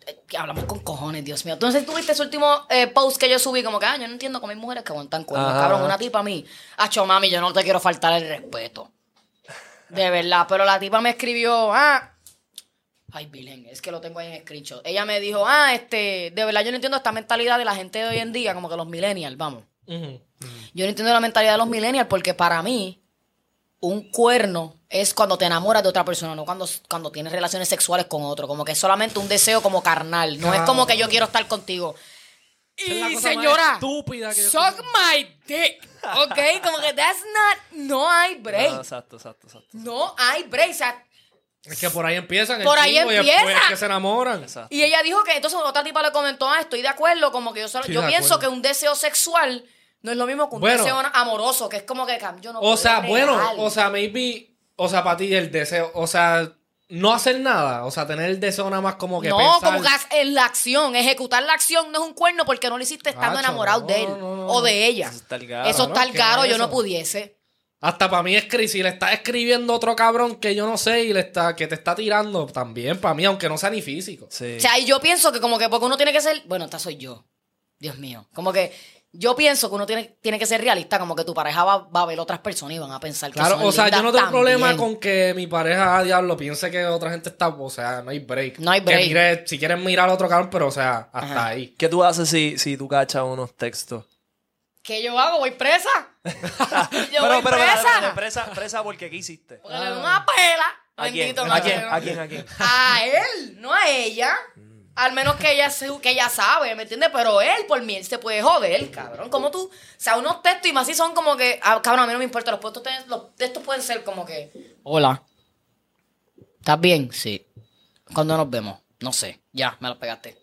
Eh, que hablamos con cojones, Dios mío. Entonces tuviste ese último eh, post que yo subí, como que, ah, yo no entiendo cómo hay mujeres que aguantan cuernos. Ajá. Cabrón, una tipa a mí, acho mami, yo no te quiero faltar el respeto. De verdad, pero la tipa me escribió, ah, ay, Bilén, es que lo tengo ahí en screenshot. Ella me dijo, ah, este, de verdad yo no entiendo esta mentalidad de la gente de hoy en día, como que los millennials, vamos. Yo no entiendo la mentalidad de los millennials porque para mí un cuerno es cuando te enamoras de otra persona, no cuando, cuando tienes relaciones sexuales con otro. Como que es solamente un deseo como carnal. No es como que yo quiero estar contigo. Es Y señora, estúpida que yo suck my dick. ¿Ok? Como que that's not... No hay No, break. exacto, exacto, exacto. No hay break. O sea, Es que por ahí empiezan. el Por ahí chingo y después empieza. es que se enamoran. Exacto. Y ella dijo que entonces otra tipa le comentó, ah, estoy de acuerdo, como que yo solo, Sí, yo pienso acuerdo. que un deseo sexual no es lo mismo que un Bueno. deseo amoroso, que es como que yo no O puedo sea, bueno, o sea, maybe, o sea, para ti el deseo, o sea, no hacer nada, o sea, tener el deseo nada más como que no, pensar. como que en la acción, ejecutar la acción no es un cuerno porque no lo hiciste estando Acho, enamorado no, de él no, no, o de ella. Eso está el garo. Eso está ¿no? el ¿Qué caro, es yo no pudiese. Hasta para mí escribir, si le está escribiendo otro cabrón que yo no sé y le está, que te está tirando, también para mí, aunque no sea ni físico. Sí. O sea, y yo pienso que como que porque uno tiene que ser, bueno, esta soy yo. Dios mío. Como que yo pienso que uno tiene, tiene que ser realista, como que tu pareja va, va a ver otras personas y van a pensar que Claro, son o sea, yo no tengo también. problema con que mi pareja, ah, diablo, piense que otra gente está, o sea, no hay break. No hay Que break. mire, si quieres mirar a otro cabrón, pero o sea, hasta Ajá. ahí. ¿Qué tú haces si, si tú cachas unos textos? ¿Qué yo hago? ¿Voy presa? yo pero, voy pero, presa. espérate, presa, presa porque ¿qué hiciste? Porque le doy una pela. ¿A quién? Bendito, no ¿A quién? ¿A quién? ¿A quién? A él, no a ella. Al menos que ella, se- que ella sabe, ¿me entiendes? Pero él, por mí, él se puede joder, cabrón. Como tú, o sea, unos textos y más si son como que, ah, cabrón, a mí no me importa, los, puestos, los textos pueden ser como que, hola, ¿estás bien? Sí. ¿Cuándo nos vemos? No sé, ya, me las pegaste.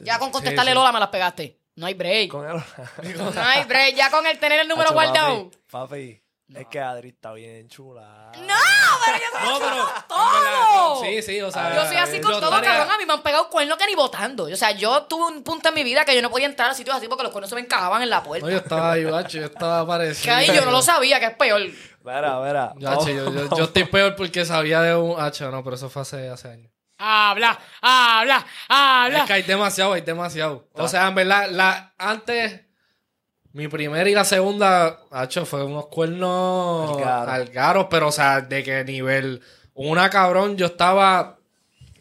ya con contestarle sí. Lola me las pegaste. No hay break. Con él. No hay break, ya con el tener el número Hacho, guardado. Papi, papi, es que Adri está bien chula. No, pero yo soy No, así pero. con todo. Sí, sí, o sea. Yo soy así con todo, estaría- cabrón. A mí me han pegado cuernos que ni votando. O sea, yo tuve un punto en mi vida que yo no podía entrar a sitios así porque los cuernos se me encajaban en la puerta. No, yo estaba ahí, bacho, yo estaba parecido. que ahí yo no lo sabía, que es peor. Mira. Gacho, yo, yo, yo estoy peor porque sabía de un Hacho, no, pero eso fue hace, hace años. Habla, habla, habla. Es que hay demasiado, hay demasiado. O sea, en verdad, la, antes, mi primera y la segunda, Hacho, fue unos cuernos Algaros. algaros, pero o sea, de qué nivel. Una cabrón, yo estaba.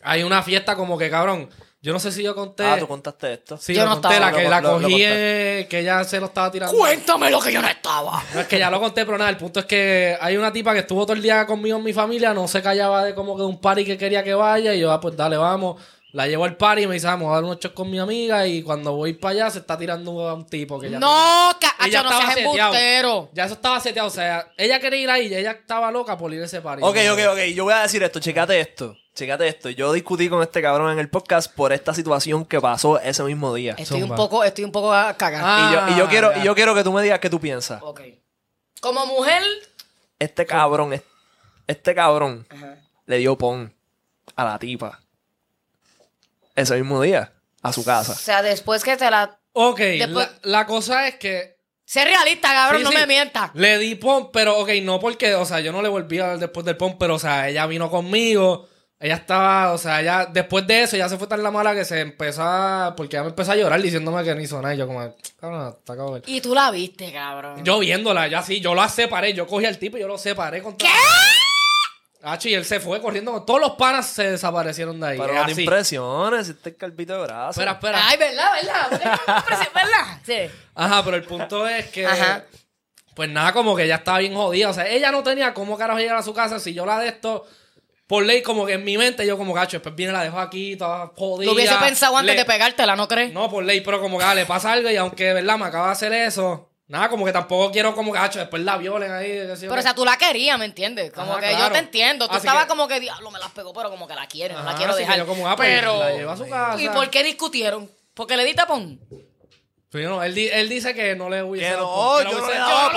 Hay una fiesta como que cabrón. Yo no sé si yo conté. Ah, tú contaste esto. Sí, Yo no conté, estaba. la que Lo- la lo- lo cogí, eh, que ella se lo estaba tirando. Cuéntame lo que yo no estaba. No, es que ya lo conté, pero nada, el punto es que hay una tipa que estuvo todo el día conmigo en mi familia, no se callaba de como que de un party que quería que vaya, y yo, ah, pues dale, vamos. La llevo al party y me dice, "Ah, vamos a dar unos shots con mi amiga, y cuando voy para allá se está tirando a un tipo que ya No, ca- Ella Acho, no seas seteado. embustero. Ya eso estaba seteado, o sea, ella quería ir ahí, y ella estaba loca por ir a ese party. Ok, No, ok, ok. Yo voy a decir esto. Checate esto. Checate esto. Yo discutí con este cabrón en el podcast por esta situación que pasó ese mismo día. Estoy un poco, estoy un poco cagada. Ah, y, yo, y yo quiero, ya. y yo quiero que tú me digas qué tú piensas. Ok. Como mujer. Este cabrón, es- este cabrón Ajá. le dio pon a la tipa. Ese mismo día. A su O casa. sea, después que te la. Ok, Después- la, la cosa es que Sé realista, cabrón, Sí, no sí. me mientas. Le di pon, pero ok, no porque, o sea, yo no le volví a dar después del pon, pero o sea, ella vino conmigo. Ella estaba, o sea, ella, después de eso, ya se fue tan la mala que se empezó a, porque ella me empezó a llorar diciéndome que no hizo nada. Y yo como, cabrón, está cabrón. Y tú la viste, cabrón. Yo viéndola, ya sí, yo la separé, yo cogí al tipo y yo lo separé con ¿Qué? Y él se fue corriendo con todos los panas se desaparecieron de ahí. Pero no te impresiones. Este es calvito de brazo. Espera, espera. Ay, ¿verdad? ¿Verdad? ¿Verdad? Sí. Ajá, pero el punto es que. Ajá. Pues nada, como que ella estaba bien jodida. O sea, ella no tenía cómo carajo llegar a su casa. Si yo la de esto, por ley, como que en mi mente, yo como gacho, después viene la dejo aquí, toda jodida. Lo hubiese pensado antes Le- de pegártela, ¿no crees? No, por ley, pero como que ah, le pasa algo y aunque, ¿verdad? Me acaba de hacer eso. Nada, como que tampoco quiero como gacho, después la violen ahí. Pero, o sea, tú la querías, ¿me entiendes? Como Ajá, que yo te entiendo. Tú Así estabas que- como que, diablo, me las pegó, pero como que la quiere, no la quiero así que dejar. yo como, ah, pues, pero... la llevo a su casa. ¿Y por qué discutieron? ¿Porque le di tapón? Pero yo no, él, di- él dice que no le hubiese Que dado no, yo no le daba.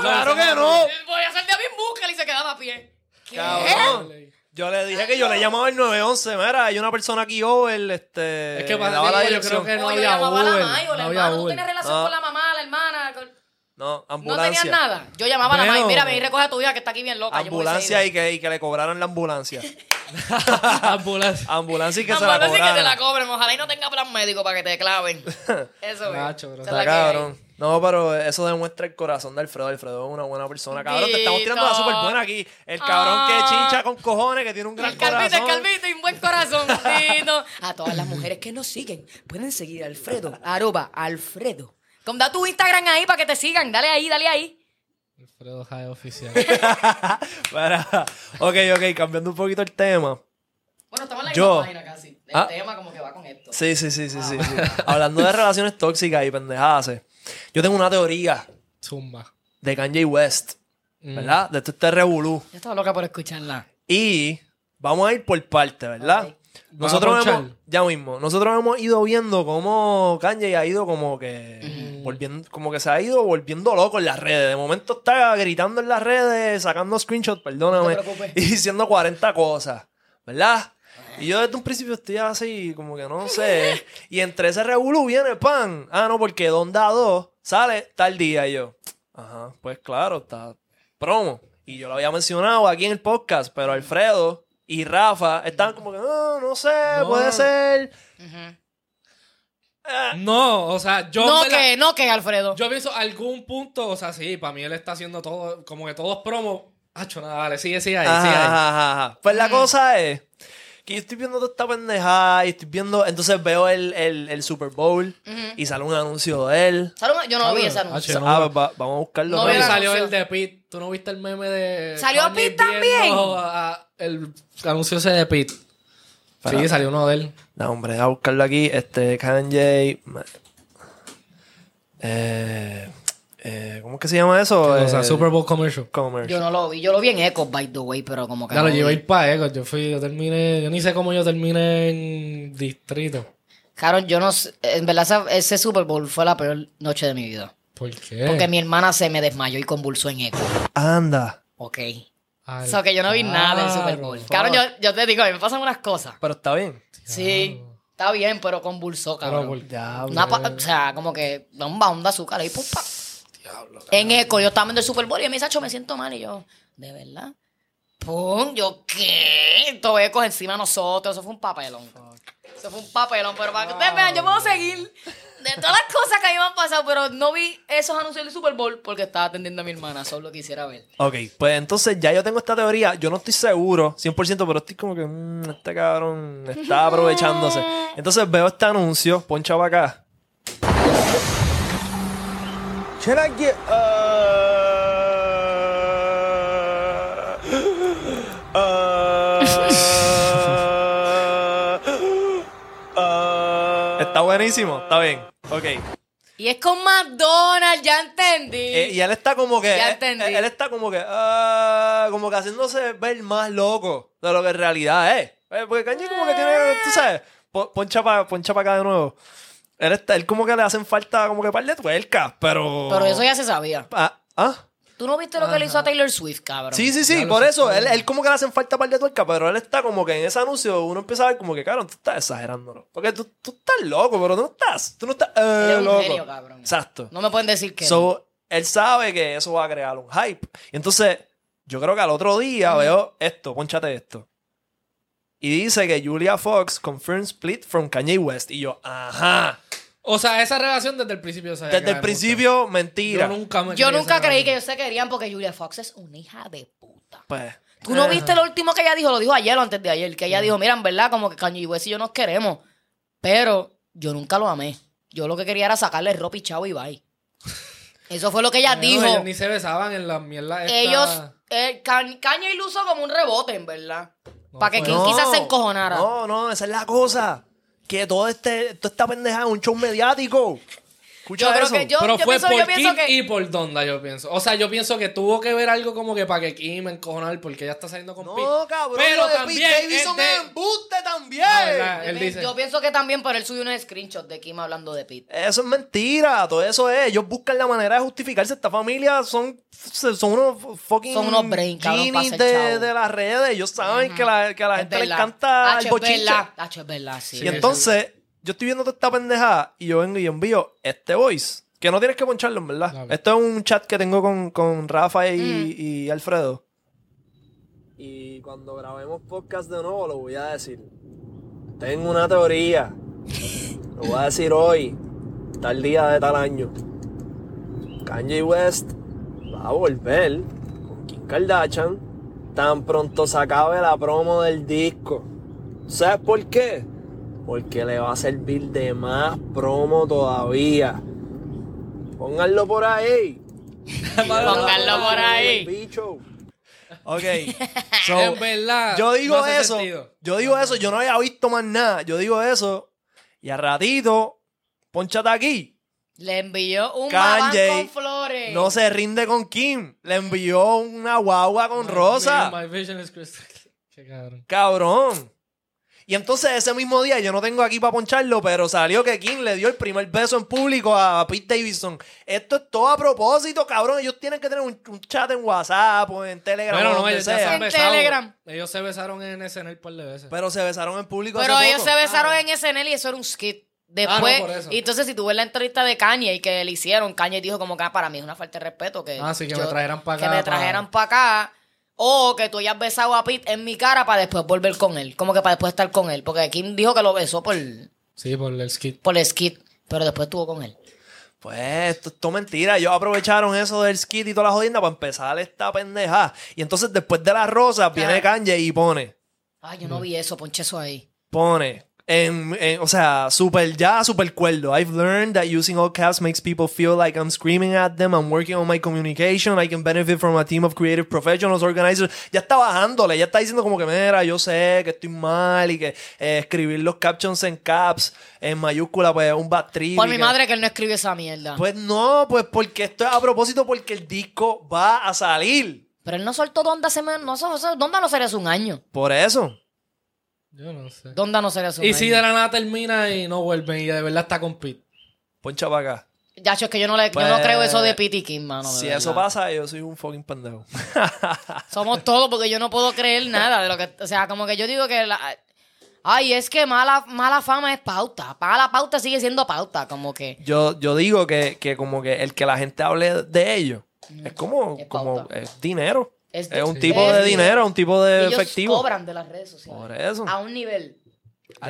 Claro que no. Voy a hacer de Booker y se quedaba a pie. ¿Qué? Cabrón. Yo le dije que yo le llamaba el 911. Mira, hay una persona aquí over. Este, Es que daba la yo creo que no O yo había llamaba a la Uber, mamá o la no había hermana. ¿Tú Uber. tenías relación No. con la mamá, la hermana? con- No, No ambulancia. tenías nada. Yo llamaba a la Bueno. mamá y mira, ven y recoge a tu hija que está aquí bien loca. Ambulancia y que, y que le cobraran la ambulancia. Ambulancia. Ambulancia y que se Vamos la decir que te la cobren. Ojalá y no tenga plan médico para que te claven. Eso es. Está cabrón. No, pero eso demuestra el corazón de Alfredo. Alfredo es una buena persona. Cabrón, te estamos tirando la súper buena aquí. El cabrón que Ah. chincha con cojones, que tiene un gran El calvito, el corazón. calvito y un buen corazoncito. A todas las mujeres que nos siguen, pueden seguir a Alfredo. Arroba Alfredo. Como da tu Instagram ahí para que te sigan. Dale ahí, dale ahí. Alfredo Jai oficial. Para- Ok, ok, cambiando un poquito el tema. Bueno, estamos en la Yo- misma página casi. El Ah. tema como que va con esto. Sí, sí, sí, sí, sí. sí. Hablando de relaciones tóxicas y pendejadas, yo tengo una teoría Zumba. de Kanye West, ¿verdad? De todo este revolú. Yo estaba loca por escucharla. Y vamos a ir por parte, ¿verdad? Nosotros ¿Vas a hemos, ya mismo, nosotros hemos ido viendo cómo Kanye ha ido como que volviendo, como que se ha ido volviendo loco en las redes. De momento está gritando en las redes, sacando screenshots, perdóname, No y diciendo 40 cosas, ¿verdad? Y yo desde un principio estoy así, como que no sé. Y entre ese revolú viene pan. Ah, no, porque Don Dado sale tal día. Y yo, ajá, pues claro, está promo. Y yo lo había mencionado aquí en el podcast, pero Alfredo y Rafa estaban como que, no, no sé, No. puede ser. No, o sea, yo. No que, no que, Alfredo. Yo pienso algún punto, o sea, sí, para mí él está haciendo todo, como que todos promos. Hacho, nada, dale, sigue, sigue ahí, Ajá, sigue ahí. ajá, ajá, ajá. Pues la cosa es que yo estoy viendo toda esta pendejada y estoy viendo, entonces veo el, el, el Super Bowl y sale un anuncio de él. Yo no vi ese Ah, anuncio. che, no. Ah, va- vamos a buscarlo. No el rápido. salió anuncio. el de Pete. ¿Tú no viste el meme de. ¿Salió Kanye Pete también? viendo a- el anuncio ese de Pete. Sí, salió uno de él. No, hombre, a buscarlo aquí. Este, Kanye. Eh, eh, ¿Cómo es que se llama eso? o sea, Eh, Super Bowl commercial. Yo no lo vi. Yo lo vi en Echo, by the way, pero como que. Ya no lo llevé vi. a ir para Ecos. Yo fui, yo terminé. Yo ni sé cómo yo terminé en distrito. Claro, yo no sé. En verdad, esa- ese Super Bowl fue la peor noche de mi vida. ¿Por qué? Porque mi hermana se me desmayó y convulsó en Echo. Anda. Ok. O sea, que yo no vi nada del Super Bowl. Claro, yo, yo te digo, a mí me pasan unas cosas. Pero está bien. Sí, está bien, pero convulsó, Pero cabrón. por- Ya, Una o sea, como que da un bound de azúcar ahí, pum, pa. En eco, yo estaba viendo el Super Bowl y me dice, "Acho, me siento mal. Y yo, ¿de verdad? Pum, yo, ¿qué? Todo ecos encima de nosotros. Eso fue un papelón. Eso fue un papelón. Pero para que ustedes vean, yo puedo seguir de todas las cosas que a mí me han pasado, pero no vi esos anuncios del Super Bowl porque estaba atendiendo a mi hermana. Solo quisiera ver. Ok, pues entonces ya yo tengo esta teoría. Yo no estoy seguro 100%, pero estoy como que mm, este cabrón está aprovechándose. Entonces veo este anuncio. Poncha para acá. Can I get uh uh uh Está buenísimo. Está bien. Ok. Y es con McDonald's, ya entendí. Eh, y él está como que. Ya eh, entendí. Él, está como que. ah, como que haciéndose ver más loco de lo que en realidad es. Eh, porque Kanye como que tiene. Tú sabes. po- Poncha para poncha pa acá de nuevo. Él, está, él como que le hacen falta como que par de tuercas, pero. pero eso ya se sabía. Ah, ¿ah? ¿Tú no viste lo que le hizo a Taylor Swift, cabrón? Sí, sí, sí, por eso. Él, él como que le hacen falta par de tuercas, pero él está como que en ese anuncio uno empieza a ver como que, cabrón, tú estás exagerándolo. Porque tú, tú estás loco, pero tú no estás. Tú no estás. eh, es un loco. genio, cabrón. Exacto. No me pueden decir que no. Él sabe que eso va a crear un hype. Y entonces, yo creo que al otro día veo esto, ponchate esto. Y dice que Julia Fox confirmed split from Kanye West. Y yo, ajá. O sea, esa relación desde el principio se Desde el principio, mentira. Yo nunca me Yo creí nunca creí que ellos se querían porque Julia Fox es una hija de puta. Pues. ¿Tú no eh, viste lo último que ella dijo? Lo dijo ayer o antes de ayer. Que ella dijo, mira, en verdad, como que Kanye West y yo nos queremos. Pero yo nunca lo amé. Yo lo que quería era sacarle ropa y chavo y bye. Eso fue lo que ella Bueno, dijo. Ellos ni se besaban en la mierda esta. Ellos, eh, Kan- Kanye lo usó como un rebote, en verdad. Para que no, quizás se encojonara. No, no, esa es la cosa. Que todo este, toda esta pendeja es un show mediático. Escucha Yo creo eso. que yo, Pero yo fue pienso, por yo pienso Kim que... y por Donda, yo pienso. O sea, yo pienso que tuvo que ver algo como que para que Kim me encojonar porque ella está saliendo con Pete. No, cabrón. Pero de también Pete Davidson es de- es embuste también. Ah, Yo dice. Yo pienso que también, pero él subió unos screenshots de Kim hablando de Pete. Eso es mentira, todo eso es. Ellos buscan la manera de justificarse. Esta familia son, son unos fucking Son unos brain, cabrón, de, las redes. Ellos saben que, la, que a la Es gente le encanta el es bochinche. verdad. Hacho, es verdad, sí. Y entonces, yo estoy viendo toda esta pendeja y yo vengo y envío este voice. Que no tienes que poncharlo, en verdad. Dale. Esto es un chat que tengo con, con Rafa y, Mm. y Alfredo. y cuando grabemos podcast de nuevo lo voy a decir. Tengo una teoría. Lo voy a decir hoy, tal día de tal año. Kanye West va a volver con Kim Kardashian tan pronto se acabe la promo del disco. ¿Sabes por qué? Porque le va a servir de más promo todavía. Pónganlo por ahí. Pónganlo por ahí. Bicho. Ok. so, En verdad, yo digo no eso. sentido. Yo digo eso. Yo no había visto más nada. Yo digo eso. Y a ratito, ponchate aquí. Le envió un Kanye con flores. No se rinde con Kim. Le envió una guagua con rosa. My vision is crystal. Qué cabrón. Cabrón. Y entonces ese mismo día, yo no tengo aquí para poncharlo, pero salió que Kim le dio el primer beso en público a Pete Davidson. Esto es todo a propósito, cabrón. Ellos tienen que tener un, un chat en WhatsApp o en Telegram Bueno, o no, ellos se han besado. Telegram. Ellos se besaron en SNL un par de veces. Pero se besaron en público Pero hace ellos poco. se besaron en SNL y eso era un skit. Después, Ah, no, por eso. y entonces si tú ves la entrevista de Kanye y que le hicieron, Kanye dijo como que ah, para mí es una falta de respeto que, Ah, sí, que me trajeran pa' Que acá, me pa- trajeran para acá. O que tú hayas besado a Pete en mi cara para después volver con él. Como que para después estar con él. Porque Kim dijo que lo besó por, Sí, por el skit. por el skit. Pero después estuvo con él. Pues esto mentira. Ellos aprovecharon eso del skit y toda la jodienda para empezar esta pendeja. Y entonces después de las rosas viene. Kanye y pone. Ay, yo no vi eso, ponche eso ahí. pone. En, en- o sea, super ya, super cuerdo. I've learned that using all caps makes people feel like I'm screaming at them. I'm working on my communication. I can benefit from a team of creative professionals, organizers. Ya está bajándole, ya está diciendo como que, mira, yo sé que estoy mal y que eh, escribir los captions en caps, en mayúscula, pues un bad trip. Por mi que- madre que él no escribe esa mierda. Pues no, pues porque esto es a propósito porque el disco va a salir. Pero él no soltó Donda hace menos. No, Donda no sería hace un año. Por eso. Yo no sé. Donda no sería un Y si de la nada termina y no vuelven y de verdad está con Pete. Poncha para acá. Ya, es que yo no, le, yo Pues, no creo eso de Pete y Kim, mano. si verdad. eso pasa, yo soy un fucking pendejo. Somos todos porque yo no puedo creer nada de lo que... O sea, como que yo digo que... La, ay, es que mala, mala fama es pauta. Mala pauta sigue siendo pauta. Como que... yo, yo digo que, que como que el que la gente hable de ellos es como, Es como pauta. es dinero. Es- Es, un Sí. tipo de dinero. un tipo de ellos efectivo. cobran de las redes sociales. Por eso. A un nivel.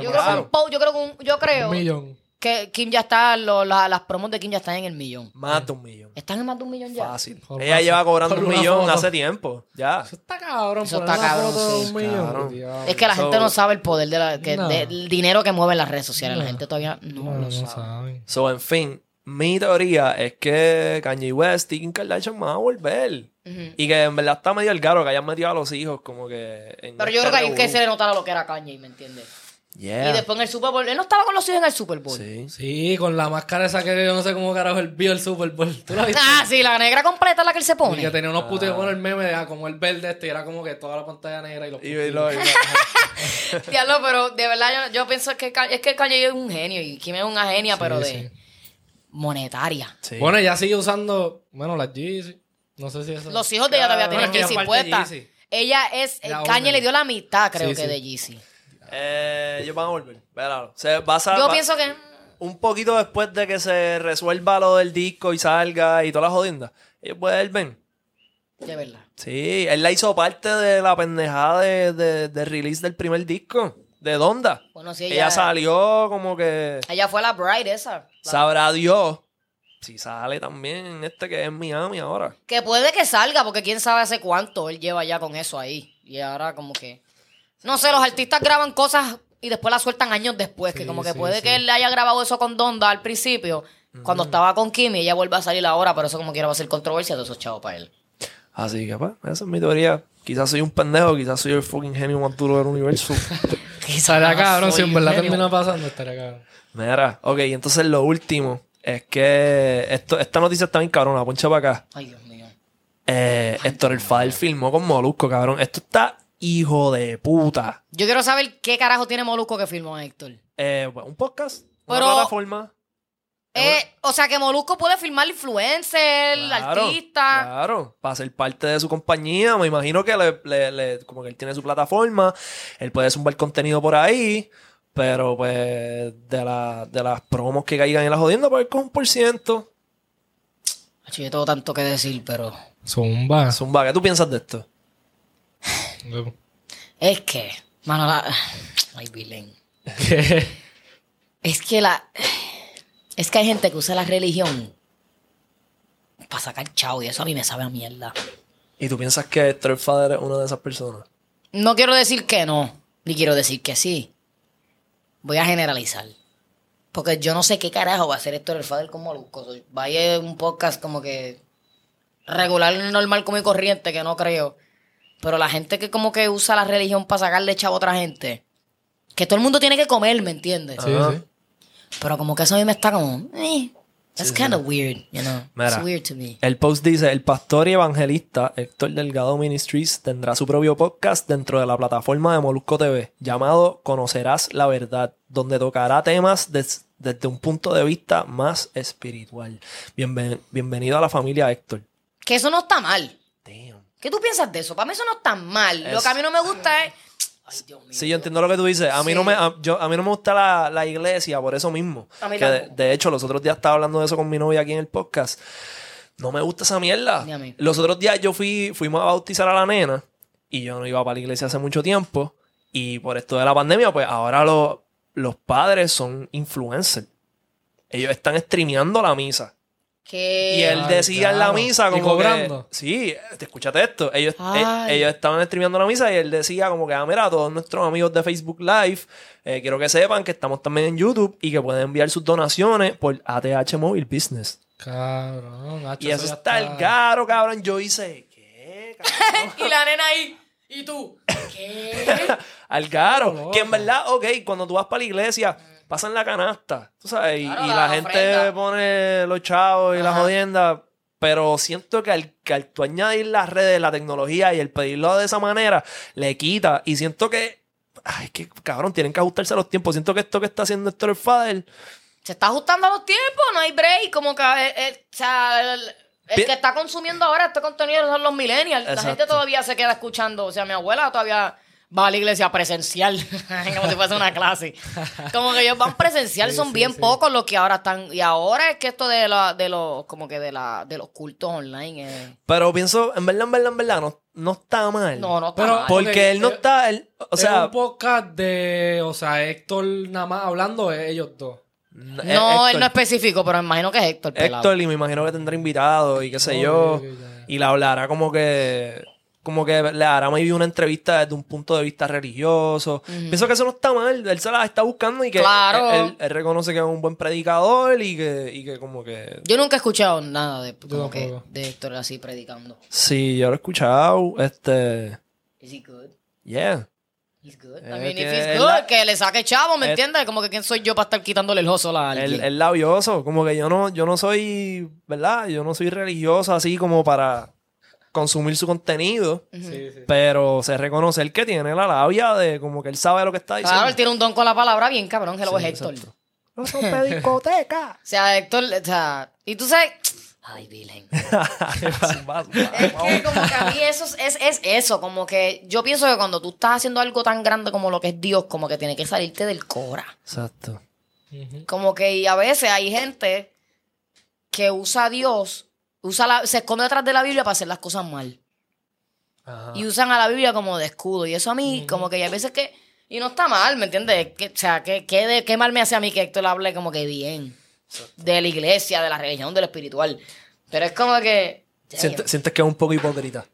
Yo creo, un po- yo creo que un- yo creo Un millón. que Kim ya está, lo- la- las promos de Kim ya están en el millón. Más de un millón. ¿Están en más de un millón ya? Fácil. Por Ella lleva cobrando por un millón foto. hace tiempo. Ya. Eso está cabrón. Eso está cabrón, sí, un cabrón. Es que la So- gente no sabe el poder de la, que- No. del dinero que mueve en las redes sociales. La gente todavía no, No, lo no sabe. So, en fin, mi teoría es que Kanye West y Kim Kardashian van a volver. Ujú. Y que en verdad está medio el garo que hayan metido a los hijos como que en Pero yo creo que ahí es que se le notara lo que era Kanye, ¿me entiendes? Yeah. Y después en el Super Bowl, él no estaba con los hijos en el Super Bowl. Sí. Sí, con la máscara esa que yo no sé cómo carajo él vio el Super Bowl. ¿Tú la viste? Ah, sí, la negra completa es la que él se Y pone. que tenía unos putos con el meme de ah, como el verde este, y era como que toda la pantalla negra y los Y, putos. y lo- y lo- Diablo, pero de verdad yo, yo pienso que Kanye- es que Kanye es un genio y Kim es una genia, pero de sí. Monetaria. sí. Bueno, ella sigue usando, bueno, las Yeezy. No sé si eso. Los hijos de ella todavía Bueno, tienen Yeezy parte puesta. Yeezy. Ella es, La Kanye le dio la mitad, creo Sí, que, sí. de Yeezy. Eh, ellos van a volver. Veralo. Se va a sa- Yo va- pienso que... un poquito después de que se resuelva lo del disco y salga y toda la jodienda. Ellos vuelven. De verdad. Sí, él la hizo parte de la pendejada de, de, de release del primer disco. De Donda. Bueno, sí, ella... ella- salió como que. Ella fue la bride esa. Sabrá Dios. Si sale también en este que es Miami ahora. Que puede que salga, porque quién sabe hace cuánto él lleva ya con eso ahí. Y ahora como que... No sé, los artistas graban cosas y después las sueltan años después. que como que sí, puede sí. que él haya grabado eso con Donda al principio, cuando estaba con Kim y ella vuelve a salir ahora, pero eso como quiera va a ser controversia de esos chavos para él. Así que, pues, esa es mi teoría. Quizás soy un pendejo, quizás soy el fucking genio más duro del universo. Estaría cabrón, si en verdad termina pasando, estaría cabrón. Mira, ok, entonces lo último es que esto, esta noticia está bien cabrona, poncha para acá. Ay, Dios mío. Eh, Héctor el Fader filmó con Molusco, cabrón. Esto está hijo de puta. Yo quiero saber qué carajo tiene Molusco que filmó Héctor. Eh, bueno, un podcast, una Pero- plataforma. Eh, o sea que Molusco puede filmar influencer, Claro, artista. Claro, para ser parte de su compañía. Me imagino que le, le- le- como que él tiene su plataforma, él puede zumbar contenido por ahí, pero pues de, la, de las promos que caigan en la jodienda, pues con un por ciento. Yo tengo tanto que decir, pero... Zumba. Zumba, ¿qué tú piensas de esto? Es que, mano, la... Ay, Bilén. ¿Qué? Es que la... Es que hay gente que usa la religión para sacar chavo y eso a mí me sabe a mierda. ¿Y tú piensas que Héctor el Father es una de esas personas? No quiero decir que no, ni quiero decir que sí. Voy a generalizar. Porque yo no sé qué carajo va a hacer Héctor el Fader con Molusco. Vaya un podcast como que regular, normal, como y corriente, que no creo. Pero la gente que como que usa la religión para sacarle chavo a otra gente. Que todo el mundo tiene que comer, ¿me entiendes? Sí, sí. Pero como que eso a mí me está como... Eh, that's kind of weird, you know? Mira. It's weird to me. El post dice, el pastor y evangelista Héctor Delgado Ministries tendrá su propio podcast dentro de la plataforma de Molusco TV, llamado Conocerás la Verdad, donde tocará temas des- desde un punto de vista más espiritual. Bienven- bienvenido a la familia Héctor. Que eso no está mal. Damn. ¿Qué tú piensas de eso? Para mí eso no está mal. Lo que a mí no me gusta es... Ay, Dios mío. Sí, yo entiendo lo que tú dices. A mí, Sí. no, me, a, yo, a mí no me gusta la, la iglesia por eso mismo. A mí Que de, de hecho, los otros días estaba hablando de eso con mi novia aquí en el podcast. No me gusta esa mierda. Ni a mí. Los otros días yo fui, fuimos a bautizar a la nena y yo no iba para la iglesia hace mucho tiempo. Y por esto de la pandemia, pues ahora los, los padres son influencers. Ellos están streameando la misa. Que... Y él Ay, decía en la misa ¿Y como cobrando? que... Sí, te escúchate esto. Ellos, Ay. eh, ellos estaban streameando la misa y él decía como que, ah, mira, a todos nuestros amigos de Facebook Live, eh, quiero que sepan que estamos también en YouTube y que pueden enviar sus donaciones por ATH Mobile Business. Cabrón, Y eso está el caro, cabrón. Yo hice, ¿qué, cabrón? y la nena ahí. ¿Y tú? ¿Qué? Al caro. Que en verdad, ok, cuando tú vas para la iglesia, pasan la canasta, tú sabes, y, Claro, y la la, gente pone los chavos y Ajá. jodiendas. Pero siento que al, que al tú añadir las redes, la tecnología y el pedirlo de esa manera, le quita. Y siento que, ay, que cabrón, tienen que ajustarse a los tiempos. Siento que esto que está haciendo Héctor el Fader, Se está ajustando a los tiempos, no hay break. Como que, eh, eh, o sea, el, el que está consumiendo ahora este contenido son los millennials. La gente todavía se queda escuchando. O sea, mi abuela todavía va a la iglesia presencial, como si fuese una clase. Como que ellos van presencial, son bien pocos los que ahora están. Y ahora es que esto de, la, de los, como que de, la, de los cultos online es- pero pienso, en verdad, en verdad, en verdad, no, no está mal. No, no está Pero- mal. Porque él no eh, está, él- o es sea, un podcast de, o sea, Héctor nada más hablando de ellos dos. No, Héctor- él no especifico, pero me imagino que es Héctor. pelado. Héctor y me imagino que tendrá invitados y qué sé yo. Y le hablará como que como que le hará maybe una entrevista desde un punto de vista religioso. Pienso que eso no está mal. Él se la está buscando y que Claro. él, él reconoce que es un buen predicador y que, y que como que... Yo nunca he escuchado nada de, como que, de Héctor así predicando. Sí, yo lo he escuchado. Este... Is he good? Yeah. He's good. I mean, if he's good, la- que le saque chavo, ¿me entiendes? Como que quién soy yo para estar quitándole el joso a alguien. Él, él labioso. Como que yo no, yo no soy, ¿verdad? Yo no soy religioso así como para consumir su contenido. Sí, sí. Pero se reconoce el que tiene la labia de como que él sabe lo que está diciendo. Claro, él tiene un don con la palabra bien cabrón, que lo Sí, es Héctor. exacto. No son discoteca. O sea, Héctor, o sea, y tú sabes, ay, Virgen. Es que como que a mí eso es, es, es eso, como que yo pienso que cuando tú estás haciendo algo tan grande como lo que es Dios, como que tiene que salirte del cora. Exacto. Como que y a veces hay gente que usa a Dios, usa la, se esconde detrás de la Biblia para hacer las cosas mal. Ajá. Y usan a la Biblia como de escudo. Y eso a mí, como que hay veces que. Y no está mal, ¿me entiendes? Que, o sea, ¿qué, de- qué mal me hace a mí que Héctor hable como que bien? De la iglesia, de la religión, de lo espiritual. Pero es como que. damn, Siente- sientes que es un poco hipócrita.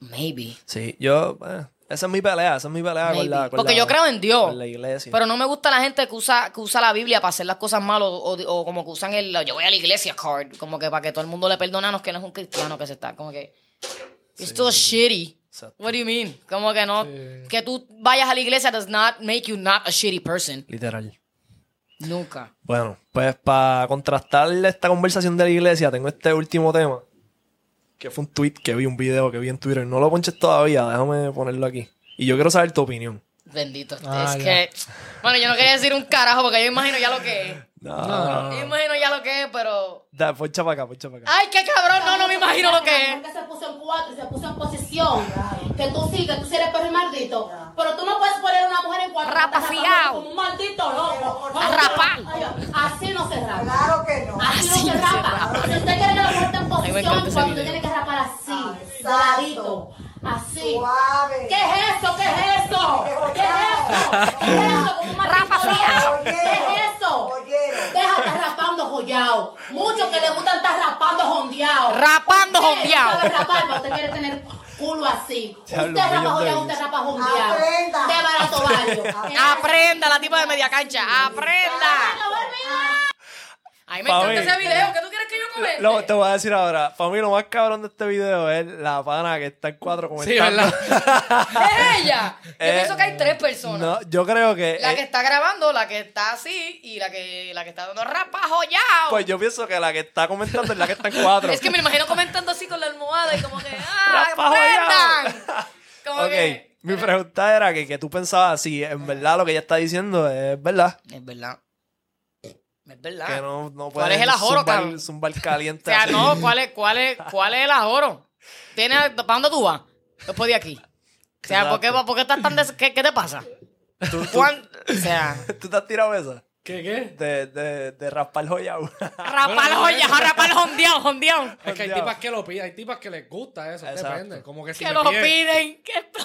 maybe. Sí, yo. eh, esa es mi pelea, esa es mi pelea con la. con Porque la- yo creo en Dios. Con la iglesia. Pero no me gusta la gente que usa, que usa la Biblia para hacer las cosas mal o, o- o como que usan el yo voy a la iglesia card, como que para que todo el mundo le perdone a los que no es un cristiano que se está, como que it's still shitty. Exacto. What do you mean? Como que no, Sí. que tú vayas a la iglesia does not make you not a shitty person. Literal. Nunca. Bueno, pues para contrastar esta conversación de la iglesia, tengo este último tema. Que fue un tweet que vi, un video que vi en Twitter. No lo ponches todavía, déjame ponerlo aquí. Y yo quiero saber tu opinión. Bendito. Ah, es ya. que, bueno, yo no quería decir un carajo porque yo imagino ya lo que es. No. Imagino ya lo que es, pero. Da, poncha para acá, poncha para acá. Ay, qué cabrón, no, no me imagino lo que es. Que se puso en cuatro y se puso en posición. Que tú sí, que tú sí eres perro y maldito. Pero tú no puedes poner a una mujer en cuatro. Rapa fiao. Como un maldito loco. A rapar. Así no se rapa. Claro que no. Así, Así no se no rapa. Si usted quiere que la mujer esté en posición, cuando usted video. tiene que rapar así, doradito. Así. Suave. ¿Qué es eso? ¿Qué es eso? ¿Qué es eso? ¿Qué es eso? Matrimonio. ¿Qué es eso? Muchos que le gustan estar rapando jondeado. Rapando Usted jondeado. sabe rapar, pero usted quiere tener culo así. Usted un rapa jondeado, usted rapa jondeado. Aprenda. De barato barrio. Aprenda la tipa de media cancha. Aprenda. A mí me encanta ese video. ¿Qué tú quieres que yo comente? Lo, te voy a decir ahora, para mí lo más cabrón de este video es la pana que está en cuatro Sí, comentando. ¿verdad? Es ella. Yo Eh, pienso que hay tres personas. No, yo creo que. La eh, que está grabando, la que está así y la que, la que está dando rapa joyao. Pues yo pienso que la que está comentando es la que está en cuatro. Es que me imagino comentando así con la almohada y como que, ¡ah, Rapa aprendan! Como ok, que... mi pregunta era que, que tú pensabas si en verdad lo que ella está diciendo es verdad. Es verdad. Es verdad. Que no, no ¿Cuál puedes es el ajoro, zumbar- cabrón? zumbar caliente. O sea, así. no, ¿cuál es, cuál es, cuál es el ahorro? ¿Tienes, ¿Para dónde tú vas? Después de aquí. O sea, ¿por qué, por qué estás tan des- ¿qué, qué te pasa? ¿Cuán- O sea, ¿Tú te has tirado esa? ¿Qué, qué? De, de, de raspar joya. rapar joya, rapar jondeado, jondeado. Es que hay tipas que lo piden, hay tipas que les gusta eso, Exacto. depende. Como que si Que lo piden- piden. Que esto...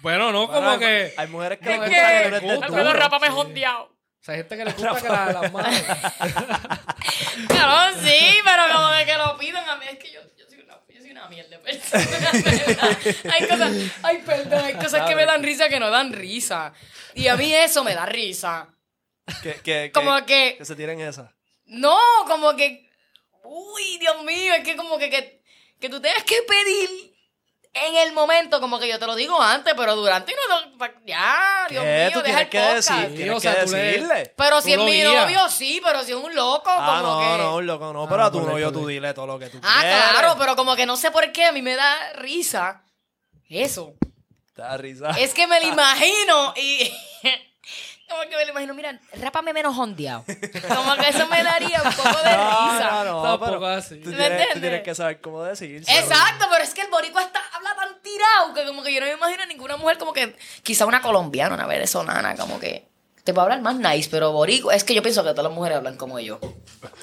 Bueno, no, como que... Hay mujeres que Es les que... gusta que tú les gusta. Duro. rapame jondeado. Sea, hay gente que les gusta que la- las manos... Claro, sí, pero como de que lo pidan a mí es que yo, yo soy una, yo soy una mierda de persona, ¿verdad? Hay cosas, ay, perdón, hay cosas que me dan risa que no dan risa. Y a mí eso me da risa. Que, que, que- Como que, que se tiren esa. no, como que, uy, Dios mío, es que como que, que, que tú tengas que pedir en el momento, como que yo te lo digo antes, pero durante no, ya, Dios ¿Qué? mío, Tú deja tienes el que podcast. decir, Sí, tienes o sea, que tú le- decirle. Pero si es mi novio, sí, pero si es un loco, Ah, como no, que... no, loco, no. Ah, Pero a tu ponle, novio tú dile todo lo que tú Ah, quieres. claro, pero como que no sé por qué a mí me da risa. Eso. Te da risa. Es que me lo imagino y. Como que me lo imagino, mira, rápame menos hondeado. Como que eso me daría un poco de risa. No, no, no, Tampoco pero así. Tú ¿Me tienes, tú entiendes? tienes que saber cómo decir. Exacto, pero es que el boricua está, tirado que como que yo no me imagino a ninguna mujer como que quizá una colombiana, una venezolana, como que te va a hablar más nice, pero boricua, es que yo pienso que todas las mujeres hablan como yo.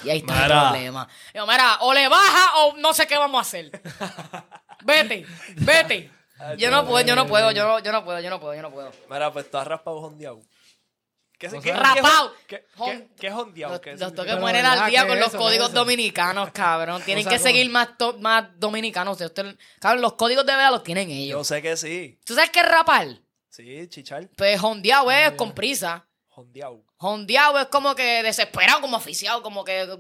Y ahí está el problema. Yo, mira, o le baja o no sé qué vamos a hacer. Vete, vete. Yo no puedo, yo no puedo, yo no, yo no puedo, yo no puedo, yo no puedo. Mira, pues tú has raspado jondeado. ¿Qué, O qué- qué- Rapao. ¿Qué, es jondeado? Los, tengo que poner ¿verdad? al día ¿Qué con es los códigos es dominicanos, cabrón. Tienen que seguir más, to- más dominicanos. Cabrón, los códigos de vea los tienen Yo ellos. sé que sí. ¿Tú sabes qué es rapar? Sí, chichar. Pues jondeado es con prisa. Jondeado. Jondeado es como que desesperado, como oficiado, como que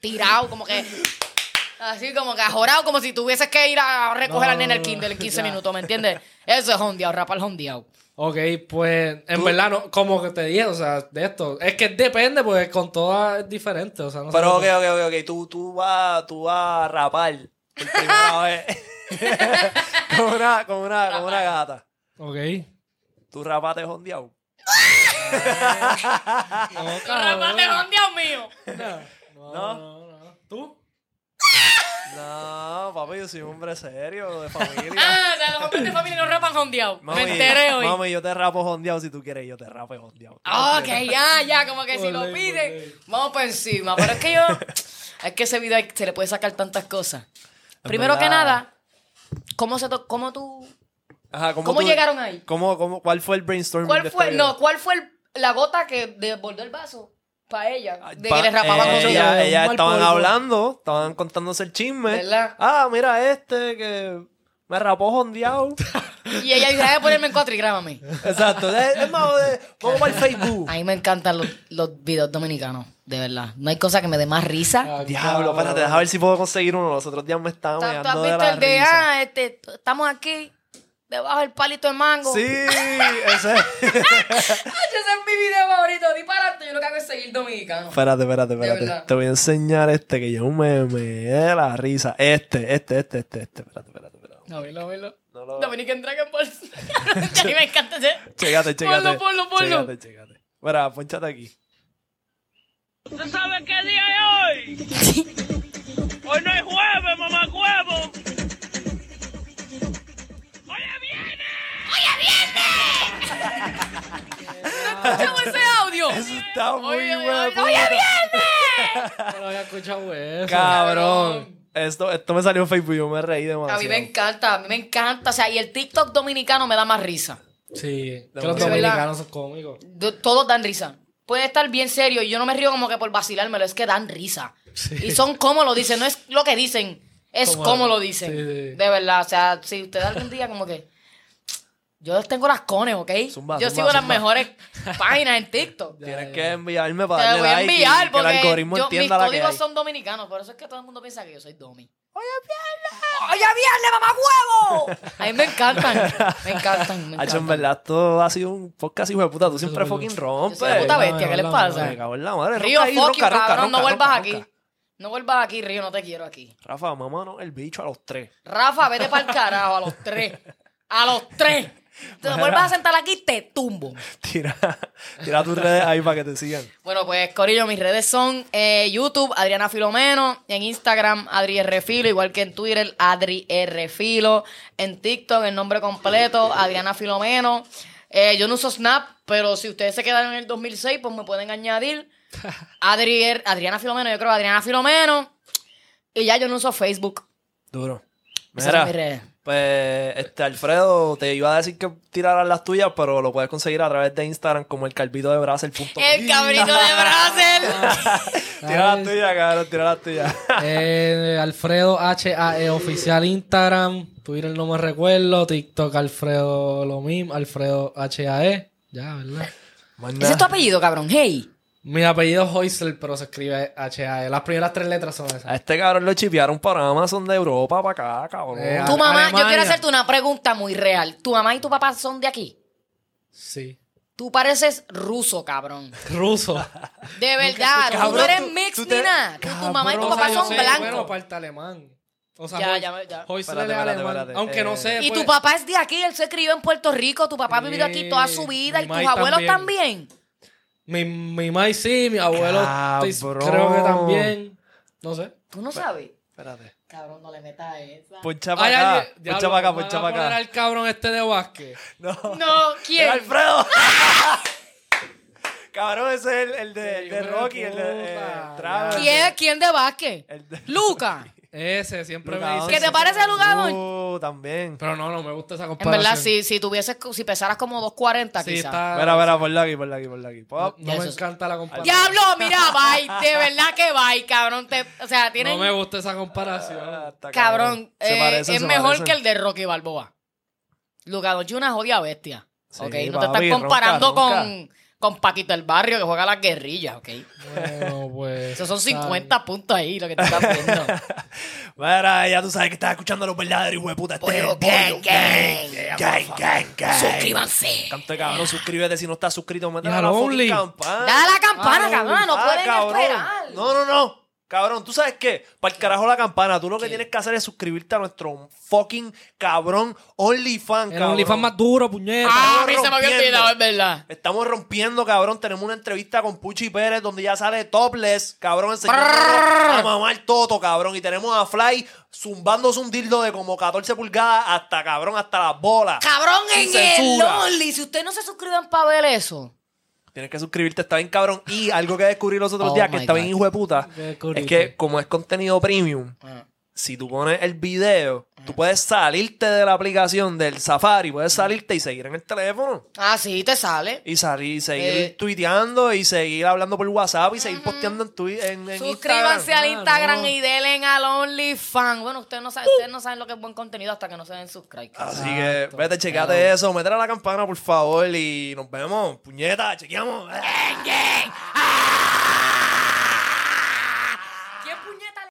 tirado, como que. Así como que ajorado, como si tuvieses que ir a recoger al nene el no, Kindle en 15 ya. minutos, ¿me entiendes? Eso es jondeado, rapar jondeado. Ok, pues en verdad, no, como que te dije, o sea, de esto. Es que depende, pues con todas es diferente. O sea, no sé Pero ok, ok, ok, ok. Tú, tú, vas, tú vas a rapar por primera vez. como, una, como, una, como una gata. Ok. Tú rapaste jondeado. No, cabrón. Rapate jondeado mío. No, ¿No? no, no. ¿Tú? No, papi, yo soy un hombre serio, de familia. Ah, o sea, los hombres de familia no rapan jondeado. Me enteré hoy. Mami, yo te rapo jondeado si tú quieres, yo te rapo jondeado. Ok, ya, ya, como que si lo piden, vamos por encima. Pero es que yo, es que ese video se le puede sacar tantas cosas. Primero que nada, ¿cómo se to- cómo tú, Ajá, cómo tú- llegaron ahí? ¿Cómo, cómo, ¿Cuál fue el brainstorming ¿Cuál de este fue, no, cuál fue el- la gota que desbordó el vaso para ella? De Pa- que le rapaban eh, con ella- mal estaban polvo. hablando, estaban contándose el chisme. ¿Verdad? Ah, mira este que me rapó jondeado. Y ella dijo, déjame ponerme en cuatro y grábame. Exacto. Es es más, eh, vamos para el Facebook. A mí me encantan los, los videos dominicanos, de verdad. No hay cosa que me dé más risa. Ah, Diablo, espérate, déjame ver si puedo conseguir uno. Los otros días me estaban ¿Tú, tú has meando de visto la el de, risa. ah, este, estamos aquí, debajo del palito de mango? Sí, ese. Ay, ese es mi video favorito. Di para adelante, yo lo que hago es seguir dominicano. espérate, espérate, espérate. Te voy a enseñar este que yo me me de la risa. Este, este, este, este, este. Espérate, espérate, espérate. No, velo, velo. No lo- Dominican Dragon Ball. a mí me encanta ese. Chégate, chégate. Ponlo, ponlo, ponlo. Chégate, chégate. Mira, ponchate aquí. ¿Usted sabe qué día es hoy? Hoy no es jueves, mamá huevo. ¿Escuchamos ese audio? Está muy Oye, bueno. oye, ¡Oye, viernes! No había escuchado eso. Cabrón. Esto, esto me salió en Facebook y yo me reí demasiado. A mí me encanta, a mí me encanta. O sea, y el TikTok dominicano me da más risa. Sí, que los dominicanos son cómicos. Todos dan risa. Puede estar bien serio y yo no me río como que por vacilármelo, es que dan risa. Sí. Y son como lo dicen, no es lo que dicen, es Como- como lo dicen. sí, sí. De verdad, o sea, si usted algún día como que... Yo tengo las cones, ¿ok? Zumba, yo zumba, sigo las zumba. mejores páginas en TikTok. Tienes que enviarme para Te darle voy a like y enviar que el porque algoritmo yo- mis que códigos hay. son dominicanos, por eso es que todo el mundo piensa que yo soy domi. ¡Oye, viernes! ¡Oye, viernes, mamá huevo! A mí me encantan, me encantan, me Hacho, en verdad, esto ha sido un podcast hijo de puta. Tú siempre fucking rompes. Yo soy puta bestia, ¿qué les Me pasa? cago en la madre. Río, fuck you, cabrón, no vuelvas aquí. No vuelvas aquí, Río, no te quiero aquí. Rafa, mamá, no, el bicho a los tres. Rafa, vete para el carajo, a los tres. A los tres. Te vuelvas a sentar aquí, te tumbo. Tira, tira tus redes ahí para que te sigan. Bueno, pues, Corillo, mis redes son eh, YouTube, Adriana Filomeno, en Instagram, Adri R. Filo, igual que en Twitter, Adri R. Filo, en TikTok, el nombre completo, Adriana Filomeno. Eh, yo no uso Snap, pero si ustedes se quedan en el 2006, pues me pueden añadir Adri R- Adriana Filomeno, yo creo Adriana Filomeno. Y ya yo no uso Facebook. Duro. Esas Mira, son mis redes. Pues, este, Alfredo, te iba a decir que tiraras las tuyas, pero lo puedes conseguir a través de Instagram como el calvito de. El cabrito de Brasil. Tira las tuyas, cabrón, tira las tuyas. Eh, Alfredo HAE oficial Instagram, Twitter no me recuerdo, TikTok Alfredo lo mismo, Alfredo HAE, ya, ¿verdad? Ese es tu apellido, cabrón. Hey. Mi apellido es Hoysel, pero se escribe HAE. Las primeras tres letras son esas. A este cabrón lo chipearon para Amazon de Europa para acá, cabrón. Eh, Tu A- mamá, yo quiero hacerte una pregunta muy real. ¿Tu mamá y tu papá son de aquí? Sí. Tú pareces ruso, cabrón. Ruso. De verdad, tú Cabrón, no eres tú- mix tú ni te- nada. Tú- Tu mamá y tu papá O sea, son yo soy, Bueno, blancos. parte alemán. O sea, Ya, Hoy- ya, ya. Es espérate, alemán. Aunque Eh, no sé. Y pues, tu papá es de aquí, él se crió en Puerto Rico, tu papá ha vivido aquí toda su vida y tus abuelos también. también. Mi, mi mai sí, mi abuelo estoy- Cabrón. creo que también. No sé. ¿Tú no sabes? Espérate. Cabrón, no le metas esa. Poncha Ay, para acá, diablo, poncha para acá, me van poncha a para poner acá. al cabrón este de Vázquez. No. No, ¿quién? Alfredo. Cabrón, ese es el, el de, el de Hijo de Rocky, el de eh, puta. Travis. ¿Quién? ¿Quién de Vázquez? El de- Luca. Ese siempre Luka me dice. ¿Qué te parece a Luka Doncic? Uh, también. Pero no, no me gusta esa En comparación. verdad, si, si tuvieses, si pesaras como 240 Sí, quizás. está- Mira, mira, ponla aquí, ponla aquí, ponla aquí. Pop. No me encanta la comparación. Diablo, mira, bye. De verdad que bye, cabrón. Te- o sea, tienen... No me gusta esa comparación. Ah, está Cabrón, Se eh, es mejor que el de Rocky Balboa. Luka Doncic es una jodida bestia. Sí, ok, no te papi, estás comparando ronca, con, con Paquito el Barrio que juega a las guerrillas, ok. Bueno, pues. Esos son está 50 puntos ahí lo que te estás viendo. Mira, ya tú sabes que estás escuchando los verdaderos hijos de puta. Este gang, gang. Gang, gang, gang. Suscríbanse. Canto cabrón, suscríbete si no estás suscrito. Y a la campana. Dale a la campana, cabrón. No Ah, pueden esperar. No, no, no. Cabrón, ¿tú sabes qué? Para el carajo la campana. Tú lo que tienes que hacer es suscribirte a nuestro fucking cabrón OnlyFans, El cabrón. OnlyFans más duro, puñeta. Ah, a mí se me había rompiendo. olvidado, es verdad. Estamos rompiendo, cabrón. Tenemos una entrevista con Puchi Pérez donde ya sale topless, cabrón, enseñando a mamar toto, cabrón. Y tenemos a Fly zumbándose un dildo de como 14 pulgadas hasta, cabrón, hasta las bolas. Cabrón, Sin en el censura. Only. Si ustedes no se suscriben para ver eso. Tienes que suscribirte, está bien, cabrón. Y algo que descubrí los otros Oh días que está bien hijo de puta, ¿Qué es que como es contenido premium, si tú pones el video, tú puedes salirte de la aplicación del Safari, puedes salirte y seguir en el teléfono. Ah, sí, te sale. Y salir, seguir Eh. tuiteando y seguir hablando por WhatsApp y seguir posteando en, Twi- en, en Suscríbanse Instagram. al Instagram no. y denle al OnlyFans. Bueno, ustedes no, saben, ustedes no saben lo que es buen contenido hasta que no se den subscribe. Así que vete, checate eso, métele a la campana por favor y nos vemos. Puñeta, chequeamos. Gang.